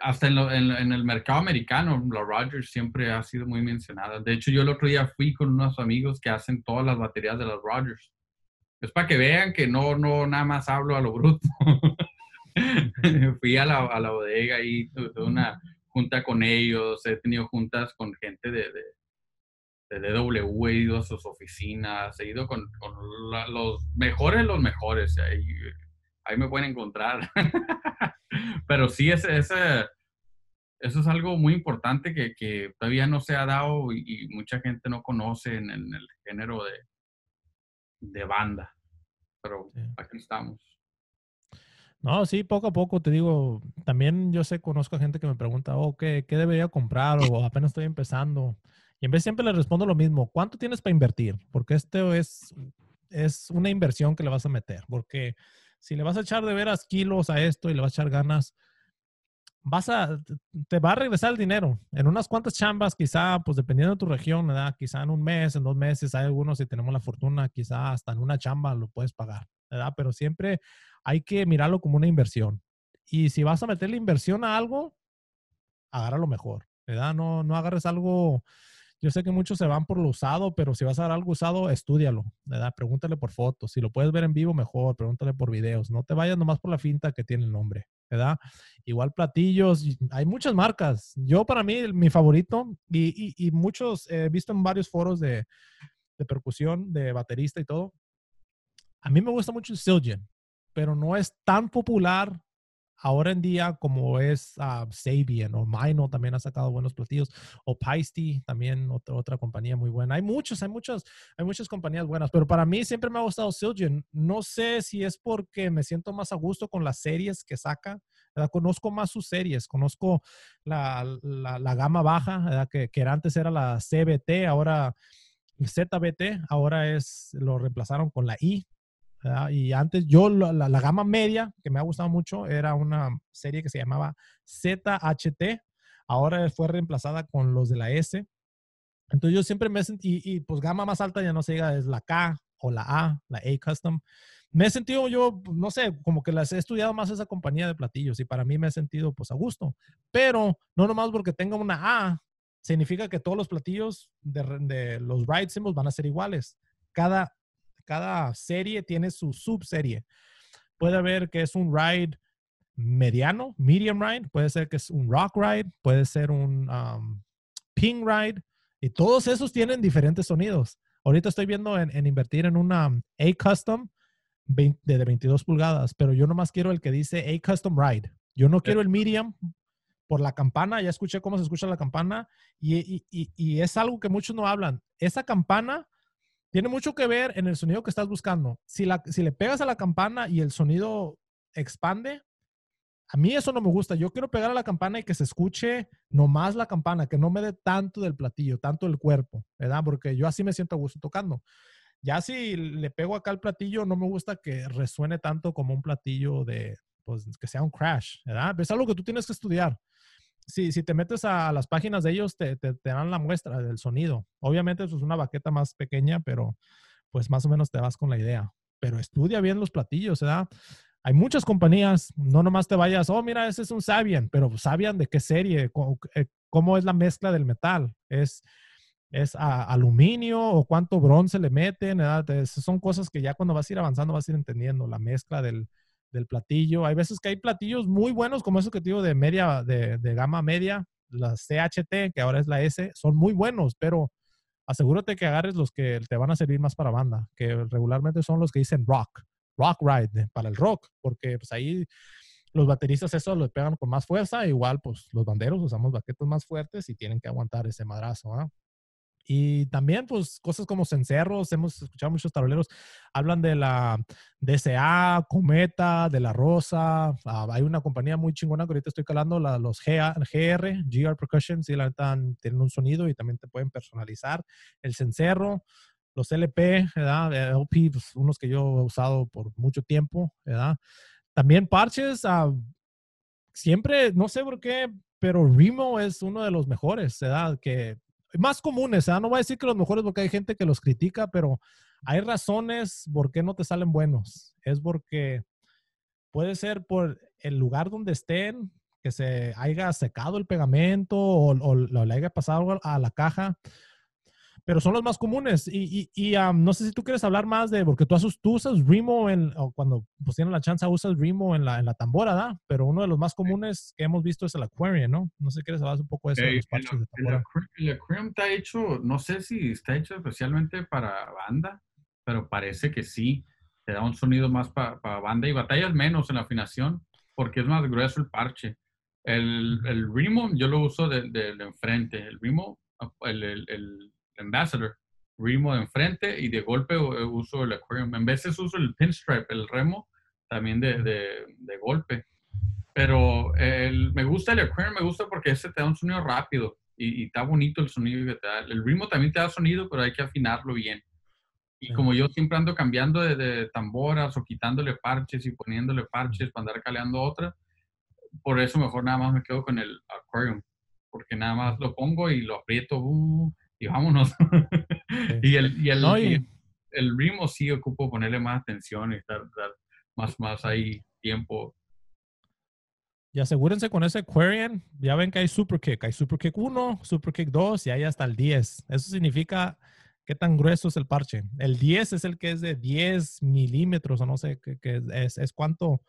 [SPEAKER 2] hasta en, lo- en- en el mercado americano, la Rogers siempre ha sido muy mencionada. De hecho, yo el otro día fui con unos amigos que hacen todas las baterías de las Rogers. Es para que vean que no, no nada más hablo a lo bruto. [LAUGHS] fui a la, a la bodega y tuve una junta con ellos, he tenido juntas con gente de, de, de DW, he ido a sus oficinas, he ido con, con la- los mejores, los mejores. Ahí, ahí me pueden encontrar. [LAUGHS] [LAUGHS] Pero sí, ese, ese- eso es algo muy importante que, que todavía no se ha dado y, y mucha gente no conoce en, en el género de, de banda. Pero
[SPEAKER 1] Sí.
[SPEAKER 2] aquí estamos.
[SPEAKER 1] No, sí, poco a poco te digo, también yo sé, conozco a gente que me pregunta, oh, ¿qué, qué debería comprar? O apenas estoy empezando. Y en vez siempre les respondo lo mismo, ¿cuánto tienes para invertir? Porque esto es, es una inversión que le vas a meter. Porque si le vas a echar de veras kilos a esto y le vas a echar ganas, vas a, te va a regresar el dinero. En unas cuantas chambas, quizá, pues dependiendo de tu región, ¿verdad? Quizá en un mes, en dos meses, hay algunos, si tenemos la fortuna, quizá hasta en una chamba lo puedes pagar, ¿verdad? Pero siempre hay que mirarlo como una inversión. Y si vas a meter la inversión a algo, agarra lo mejor, ¿verdad? No, no agarres algo. Yo sé que muchos se van por lo usado, pero si vas a dar algo usado, estúdialo, ¿verdad? Pregúntale por fotos. Si lo puedes ver en vivo, mejor. Pregúntale por videos. No te vayas nomás por la finta que tiene el nombre, ¿verdad? Igual platillos. Hay muchas marcas. Yo, para mí, mi favorito, y, y- y muchos he visto en varios foros de, de percusión, de baterista y todo. A mí me gusta mucho el Silgen, pero no es tan popular ahora en día como es ah, Sabian o Mino también ha sacado buenos platillos o Paisty también otra, otra compañía muy buena. Hay muchos, hay muchas, hay muchas compañías buenas, pero para mí siempre me ha gustado Silgen. No sé si es porque me siento más a gusto con las series que saca. ¿verdad? Conozco más sus series, conozco la, la, la gama baja. Que, que antes era la CBT, ahora ZBT, ahora es, lo reemplazaron con la I, ¿verdad? Y antes yo, la, gama media, que me ha gustado mucho, era una serie que se llamaba ZHT. Ahora fue reemplazada con los de la S. Entonces yo siempre me sentí, y, pues gama más alta ya no se diga, es la K o la A, la A Custom. Me he sentido yo, pues, no sé, como que las he estudiado más esa compañía de platillos y para mí me he sentido pues a gusto. Pero no nomás porque tenga una A, significa que todos los platillos de, los ride cymbals van a ser iguales. Cada cada serie tiene su subserie. Puede haber que es un ride mediano, medium ride, puede ser que es un rock ride, puede ser un um, ping ride, y todos esos tienen diferentes sonidos. Ahorita estoy viendo en, en invertir en una A Custom 20, de 22 pulgadas, pero yo nomás quiero el que dice A Custom Ride. Yo no quiero el medium por la campana, ya escuché cómo se escucha la campana, y, y, y, y es algo que muchos no hablan. Esa campana tiene mucho que ver en el sonido que estás buscando. Si, la, si le pegas a la campana y el sonido expande, a mí eso no me gusta. Yo quiero pegar a la campana y que se escuche nomás la campana, que no me dé tanto del platillo, tanto del cuerpo, ¿verdad? Porque yo así me siento a gusto tocando. Ya si le pego acá al platillo, no me gusta que resuene tanto como un platillo de, pues, que sea un crash, ¿verdad? Es algo que tú tienes que estudiar si, si te metes a las páginas de ellos, te, te, te, dan la muestra del sonido. Obviamente eso es una baqueta más pequeña, pero pues más o menos te vas con la idea. Pero estudia bien los platillos, ¿verdad? Hay muchas compañías, no nomás te vayas, oh, mira, ese es un Sabian, pero Sabian de qué serie, cómo, cómo es la mezcla del metal, es, es aluminio o cuánto bronce le meten. Son cosas que ya cuando vas a ir avanzando vas a ir entendiendo, la mezcla del, del platillo. Hay veces que hay platillos muy buenos, como esos que te digo de media, de, de gama media, la CHT, que ahora es la S, son muy buenos, pero asegúrate que agarres los que te van a servir más para banda, que regularmente son los que dicen rock, rock ride, para el rock, porque pues ahí los bateristas eso lo pegan con más fuerza, igual pues los banderos usamos baquetos más fuertes y tienen que aguantar ese madrazo, ¿ah? Y también, pues, cosas como cencerros, hemos escuchado muchos taroleros, hablan de la DSA, Cometa, de la Rosa. Ah, hay una compañía muy chingona que ahorita estoy calando, la, los GR, GR Percussion, sí, la neta tienen un sonido y también te pueden personalizar. El cencerro, los LP, ¿verdad? LP, pues, unos que yo he usado por mucho tiempo, ¿verdad? También parches, uh, siempre, no sé por qué, pero Remo es uno de los mejores, ¿verdad? Que más comunes, ¿eh? no voy a decir que los mejores porque hay gente que los critica, pero hay razones por qué no te salen buenos. Es porque puede ser por el lugar donde estén, que se haya secado el pegamento o, o, le haya pasado a la caja pero son los más comunes. Y, y, no sé si tú quieres hablar más de, porque tú, tú usas Remo en, o cuando pues tienen la chance usas Remo en la, en la tambora, ¿da? Pero uno de los más comunes que hemos visto es el Aquarium, ¿no? No sé si quieres hablar un poco de eso. de los
[SPEAKER 2] parches de tambora. El, Aquarium está hecho, no sé si está hecho especialmente para banda, pero parece que sí. Te da un sonido más para banda y batallas menos en la afinación porque es más grueso el parche. El, el Remo yo lo uso del de, de enfrente. El Remo, el, el Ambassador, Remo de enfrente y de golpe eh, uso el Aquarium. En veces uso el Pinstripe, el remo, también de, de, golpe. Pero el, me gusta el Aquarium, me gusta porque ese te da un sonido rápido y, está bonito el sonido que te da. El Remo también te da sonido, pero hay que afinarlo bien. Y como yo siempre ando cambiando de, de, tamboras o quitándole parches y poniéndole parches para andar caleando otra, por eso mejor nada más me quedo con el Aquarium, porque nada más lo pongo y lo aprieto uh, y vámonos. [LAUGHS] y el, y el, el ritmo sí ocupo ponerle más atención y estar, más, más ahí tiempo.
[SPEAKER 1] Y asegúrense con ese Aquarian, ya ven que hay Super Kick, hay Super Kick 1, Super Kick 2 y hay hasta el 10. Eso significa qué tan grueso es el parche. El 10 es el que es de 10 milímetros o no sé qué, es, es cuánto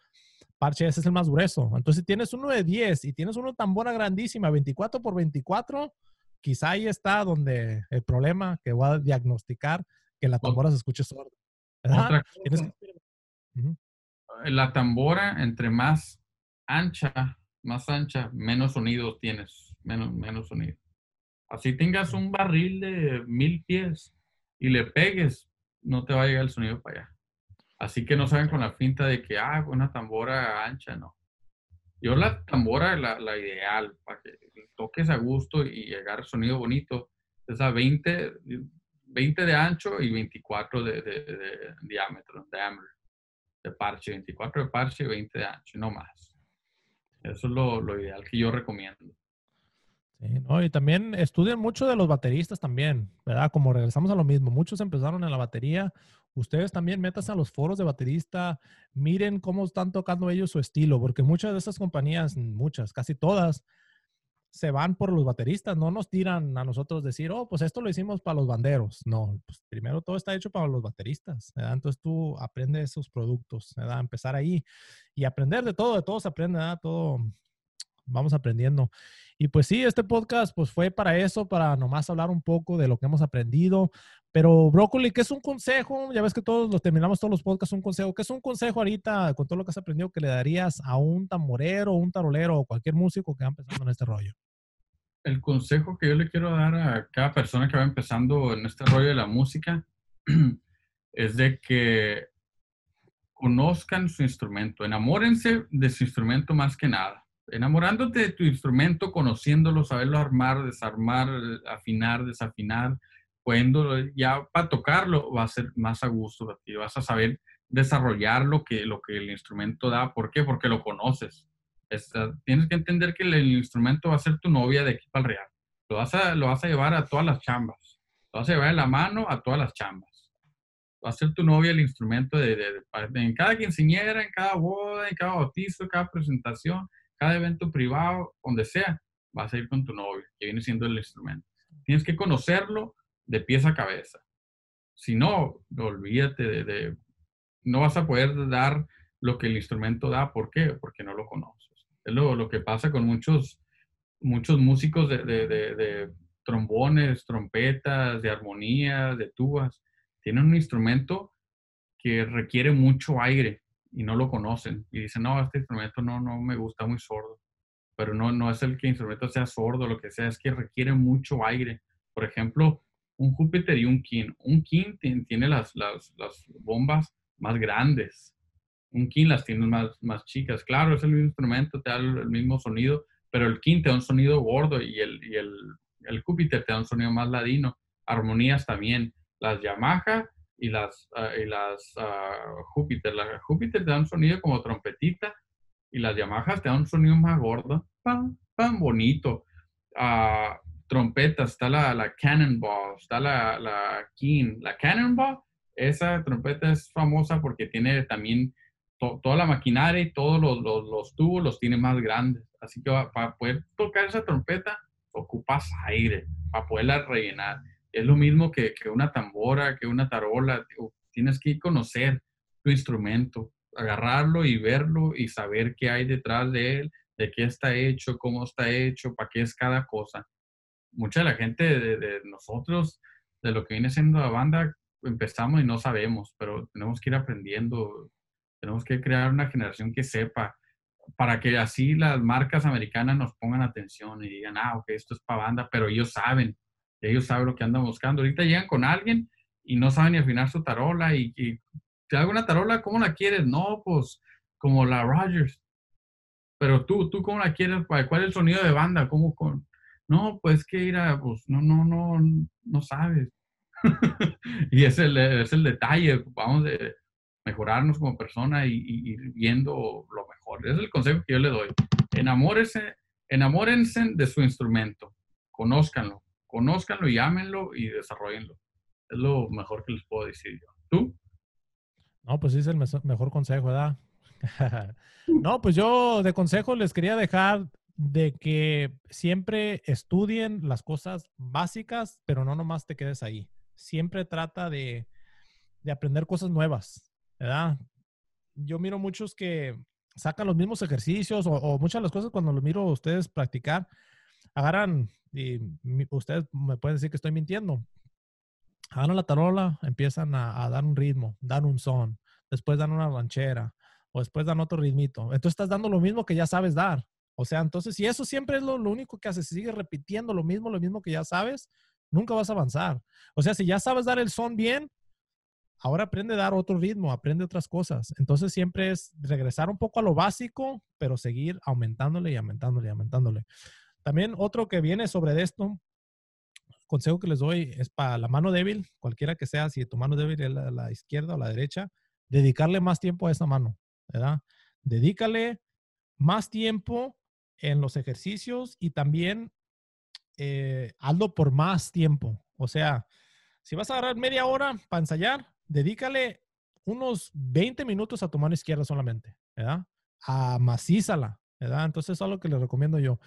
[SPEAKER 1] parche, ese es el más grueso. Entonces, si tienes uno de 10 y tienes uno tan buena grandísima, 24 por 24, quizá ahí está donde el problema que voy a diagnosticar que la tambora se escuche sorda.
[SPEAKER 2] La tambora, entre más ancha, más ancha, menos sonidos tienes, menos, menos sonido. Así tengas un barril de mil pies y le pegues, no te va a llegar el sonido para allá. Así que no saben con la finta de que, ah, una tambora ancha, no. Yo la tambora, la, la ideal, para que toques a gusto y llegar sonido bonito, es a 20, 20 de ancho y 24 de, de, diámetro, de parche, 24 de parche y 20 de ancho, no más. Eso es lo, lo ideal que yo recomiendo.
[SPEAKER 1] Sí, no, y también estudian mucho de los bateristas también, ¿verdad? Como regresamos a lo mismo, muchos empezaron en la batería, ustedes también metas a los foros de baterista, miren cómo están tocando ellos su estilo, porque muchas de esas compañías, muchas, casi todas, se van por los bateristas, no nos tiran a nosotros decir, oh, pues esto lo hicimos para los banderos. No, pues primero todo está hecho para los bateristas, ¿verdad? Entonces tú aprendes esos productos, ¿verdad? Empezar ahí y aprender de todo, de todo se aprende, ¿verdad? Todo vamos aprendiendo. Y pues sí, este podcast pues fue para eso, para nomás hablar un poco de lo que hemos aprendido. Pero Brócoli, ¿qué es un consejo? Ya ves que todos los terminamos todos los podcasts un consejo. ¿Qué es un consejo ahorita con todo lo que has aprendido que le darías a un tamborero, un tarolero o cualquier músico que va empezando en este rollo?
[SPEAKER 2] El consejo que yo le quiero dar a cada persona que va empezando en este rollo de la música [CLEARS THROAT] es de que conozcan su instrumento, enamórense de su instrumento más que nada enamorándote de tu instrumento, conociéndolo, saberlo armar, desarmar, afinar, desafinar, pudiendo ya para tocarlo va a ser más a gusto ti, vas a saber desarrollar lo que, lo que el instrumento da. ¿Por qué? Porque lo conoces. tienes que entender que el, instrumento va a ser tu novia de aquí para el real. Lo vas, a, lo vas a llevar a todas las chambas. Lo vas a llevar en la mano a todas las chambas. Va a ser tu novia el instrumento de, de, en cada quinceañera, en cada boda, en cada bautizo, en cada presentación cada evento privado, donde sea, vas a ir con tu novio, que viene siendo el instrumento. Tienes que conocerlo de pies a cabeza. Si no, olvídate de, no vas a poder dar lo que el instrumento da. ¿Por qué? Porque no lo conoces. Es lo, lo que pasa con muchos, muchos músicos de, de, de, trombones, trompetas, de armonías, de tubas. Tienen un instrumento que requiere mucho aire y no lo conocen. Y dicen, no, este instrumento no, no me gusta, muy sordo. Pero no, no es el que el instrumento sea sordo, lo que sea, es que requiere mucho aire. Por ejemplo, un Júpiter y un King. Un King tiene las, las, las bombas más grandes. Un King las tiene más, más chicas. Claro, es el mismo instrumento, te da el, mismo sonido, pero el King te da un sonido gordo y el, y el, el Júpiter te da un sonido más ladino. Armonías también. Las Yamaha y las, uh, y las uh, Júpiter. La Júpiter te da un sonido como trompetita y las Yamahas te dan un sonido más gordo, pan, bonito. Uh, trompeta, está la, la Cannonball, está la, la King. La Cannonball, esa trompeta es famosa porque tiene también toda la maquinaria y todos los, los, los, tubos los tiene más grandes. Así que para poder tocar esa trompeta, ocupas aire para poderla rellenar. Es lo mismo que, que una tambora, que una tarola. Tienes que conocer tu instrumento, agarrarlo y verlo y saber qué hay detrás de él, de qué está hecho, cómo está hecho, para qué es cada cosa mucha de la gente de, nosotros, de lo que viene siendo la banda, empezamos y no sabemos, pero tenemos que ir aprendiendo, tenemos que crear una generación que sepa, para que así las marcas americanas nos pongan atención y digan, ah, ok, esto es para banda, pero ellos saben, ellos saben lo que andan buscando. Ahorita llegan con alguien y no saben ni afinar su tarola y, y te hago una tarola, ¿cómo la quieres? No, pues como la Rogers. Pero tú, ¿tú cómo la quieres? ¿Cuál es el sonido de banda? ¿Cómo, con, no, pues que ir a, pues no, no, no, no sabes. [LAUGHS] y es el, es el detalle, vamos a mejorarnos como persona y, ir viendo lo mejor. Ese es el consejo que yo le doy. Enamórense, enamórense de su instrumento, conózcanlo, conózcanlo y ámenlo y desarrollenlo. Es lo mejor que les puedo decir yo. ¿Tú?
[SPEAKER 1] No, pues sí es el mejor consejo, ¿verdad? [LAUGHS] no, pues yo de consejo les quería dejar de que siempre estudien las cosas básicas, pero no nomás te quedes ahí. Siempre trata de, aprender cosas nuevas, ¿verdad? Yo miro muchos que sacan los mismos ejercicios o, muchas de las cosas cuando lo miro a ustedes practicar, agarran, y ustedes me pueden decir que estoy mintiendo, agarran la tarola, empiezan a, dar un ritmo, dan un son, después dan una ranchera o después dan otro ritmito. Entonces estás dando lo mismo que ya sabes dar. O sea, entonces, si eso siempre es lo, único que haces, si sigues repitiendo lo mismo, lo mismo que ya sabes, nunca vas a avanzar. O sea, si ya sabes dar el son bien, ahora aprende a dar otro ritmo, aprende otras cosas. Entonces, siempre es regresar un poco a lo básico, pero seguir aumentándole y aumentándole y aumentándole. También otro que viene sobre esto, consejo que les doy es para la mano débil, cualquiera que sea, si tu mano débil es la, la izquierda o la derecha, dedicarle más tiempo a esa mano, ¿verdad? Dedícale más tiempo en los ejercicios y también eh, hazlo por más tiempo. O sea, si vas a agarrar media hora para ensayar, dedícale unos 20 minutos a tu mano izquierda solamente, ¿verdad? Amacízala, ¿verdad? Entonces, es algo que les recomiendo yo.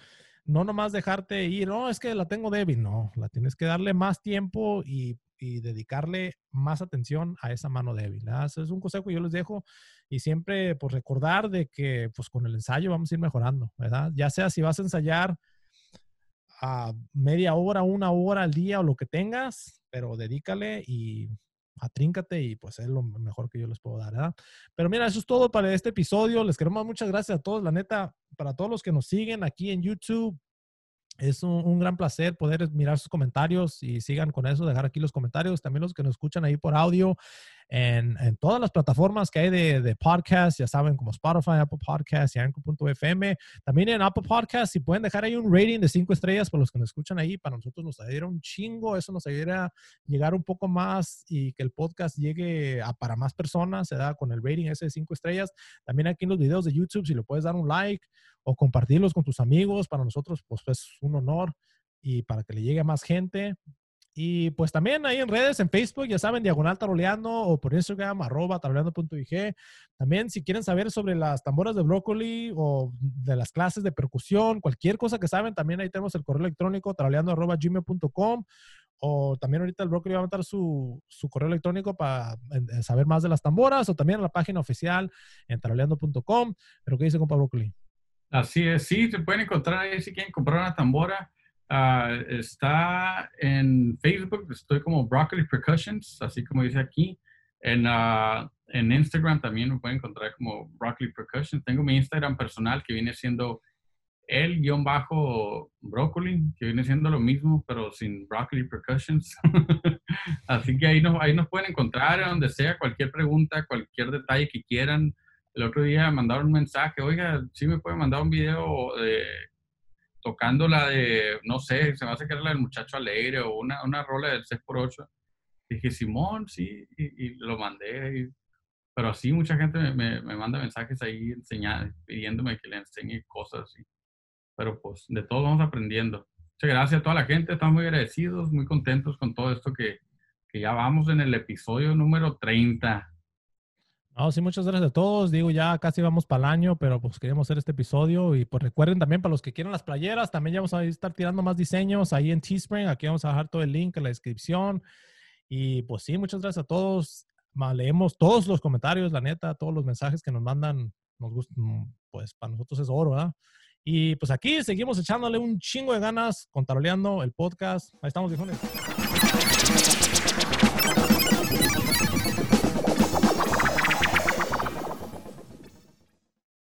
[SPEAKER 1] No nomás dejarte ir, no, es que la tengo débil, no, la tienes que darle más tiempo y y dedicarle más atención a esa mano débil. Ese es un consejo que yo les dejo y siempre pues recordar de que pues con el ensayo vamos a ir mejorando, ¿verdad? Ya sea si vas a ensayar a media hora, una hora al día o lo que tengas, pero dedícale y atríncate y pues es lo mejor que yo les puedo dar, ¿verdad? Pero mira, eso es todo para este episodio. Les queremos muchas gracias a todos, la neta, para todos los que nos siguen aquí en YouTube, es un, gran placer poder mirar sus comentarios y sigan con eso, dejar aquí los comentarios. También los que nos escuchan ahí por audio en, en todas las plataformas que hay de, de, podcast, ya saben, como Spotify, Apple Podcasts y Anchor.fm. También en Apple Podcasts, si pueden dejar ahí un rating de cinco estrellas por los que nos escuchan ahí, para nosotros nos ayudaría un chingo. Eso nos ayudaría a llegar un poco más y que el podcast llegue a para más personas, se da con el rating ese de cinco estrellas. También aquí en los videos de YouTube, si le puedes dar un like o compartirlos con tus amigos. Para nosotros, pues es un honor y para que le llegue a más gente. Y pues también ahí en redes, en Facebook, ya saben, Diagonal Taroleando o por Instagram, arroba taroleando.ig. También si quieren saber sobre las tamboras de brócoli o de las clases de percusión, cualquier cosa que saben, también ahí tenemos el correo electrónico taroleando.gmail.com o también ahorita el broker va a mandar su, su correo electrónico para saber más de las tamboras o también la página oficial en taroleando.com. Pero ¿qué dice compa Broccoli?
[SPEAKER 2] Así es, sí, se pueden encontrar ahí si quieren comprar una tambora. Ah, está en Facebook, estoy como Broccoli Percussions, así como dice aquí. En, uh, en Instagram también me pueden encontrar como Broccoli Percussions. Tengo mi Instagram personal que viene siendo el guion bajo Broccoli, que viene siendo lo mismo, pero sin Broccoli Percussions. [LAUGHS] Así que ahí nos, ahí nos pueden encontrar, donde sea, cualquier pregunta, cualquier detalle que quieran. El otro día mandaron un mensaje, oiga, sí me pueden mandar un video de tocando la de, no sé, se me hace que era la del muchacho alegre o una, una rola del 6x8. Dije, Simón, sí, y, lo mandé. pero así mucha gente me, me, manda mensajes ahí enseñando, pidiéndome que le enseñe cosas. Y, pero pues de todo vamos aprendiendo. Muchas gracias a toda la gente, estamos muy agradecidos, muy contentos con todo esto que, que ya vamos en el episodio número 30.
[SPEAKER 1] No, sí, muchas gracias a todos. Digo, ya casi vamos para el año, pero pues queríamos hacer este episodio. Y pues recuerden también para los que quieran las playeras, también ya vamos a estar tirando más diseños ahí en Teespring. Aquí vamos a dejar todo el link en la descripción. Y pues sí, muchas gracias a todos. Leemos todos los comentarios, la neta, todos los mensajes que nos mandan. Nos gustan, pues para nosotros es oro, ¿verdad? Y pues aquí seguimos echándole un chingo de ganas, contaroleando el podcast. Ahí estamos, viejones.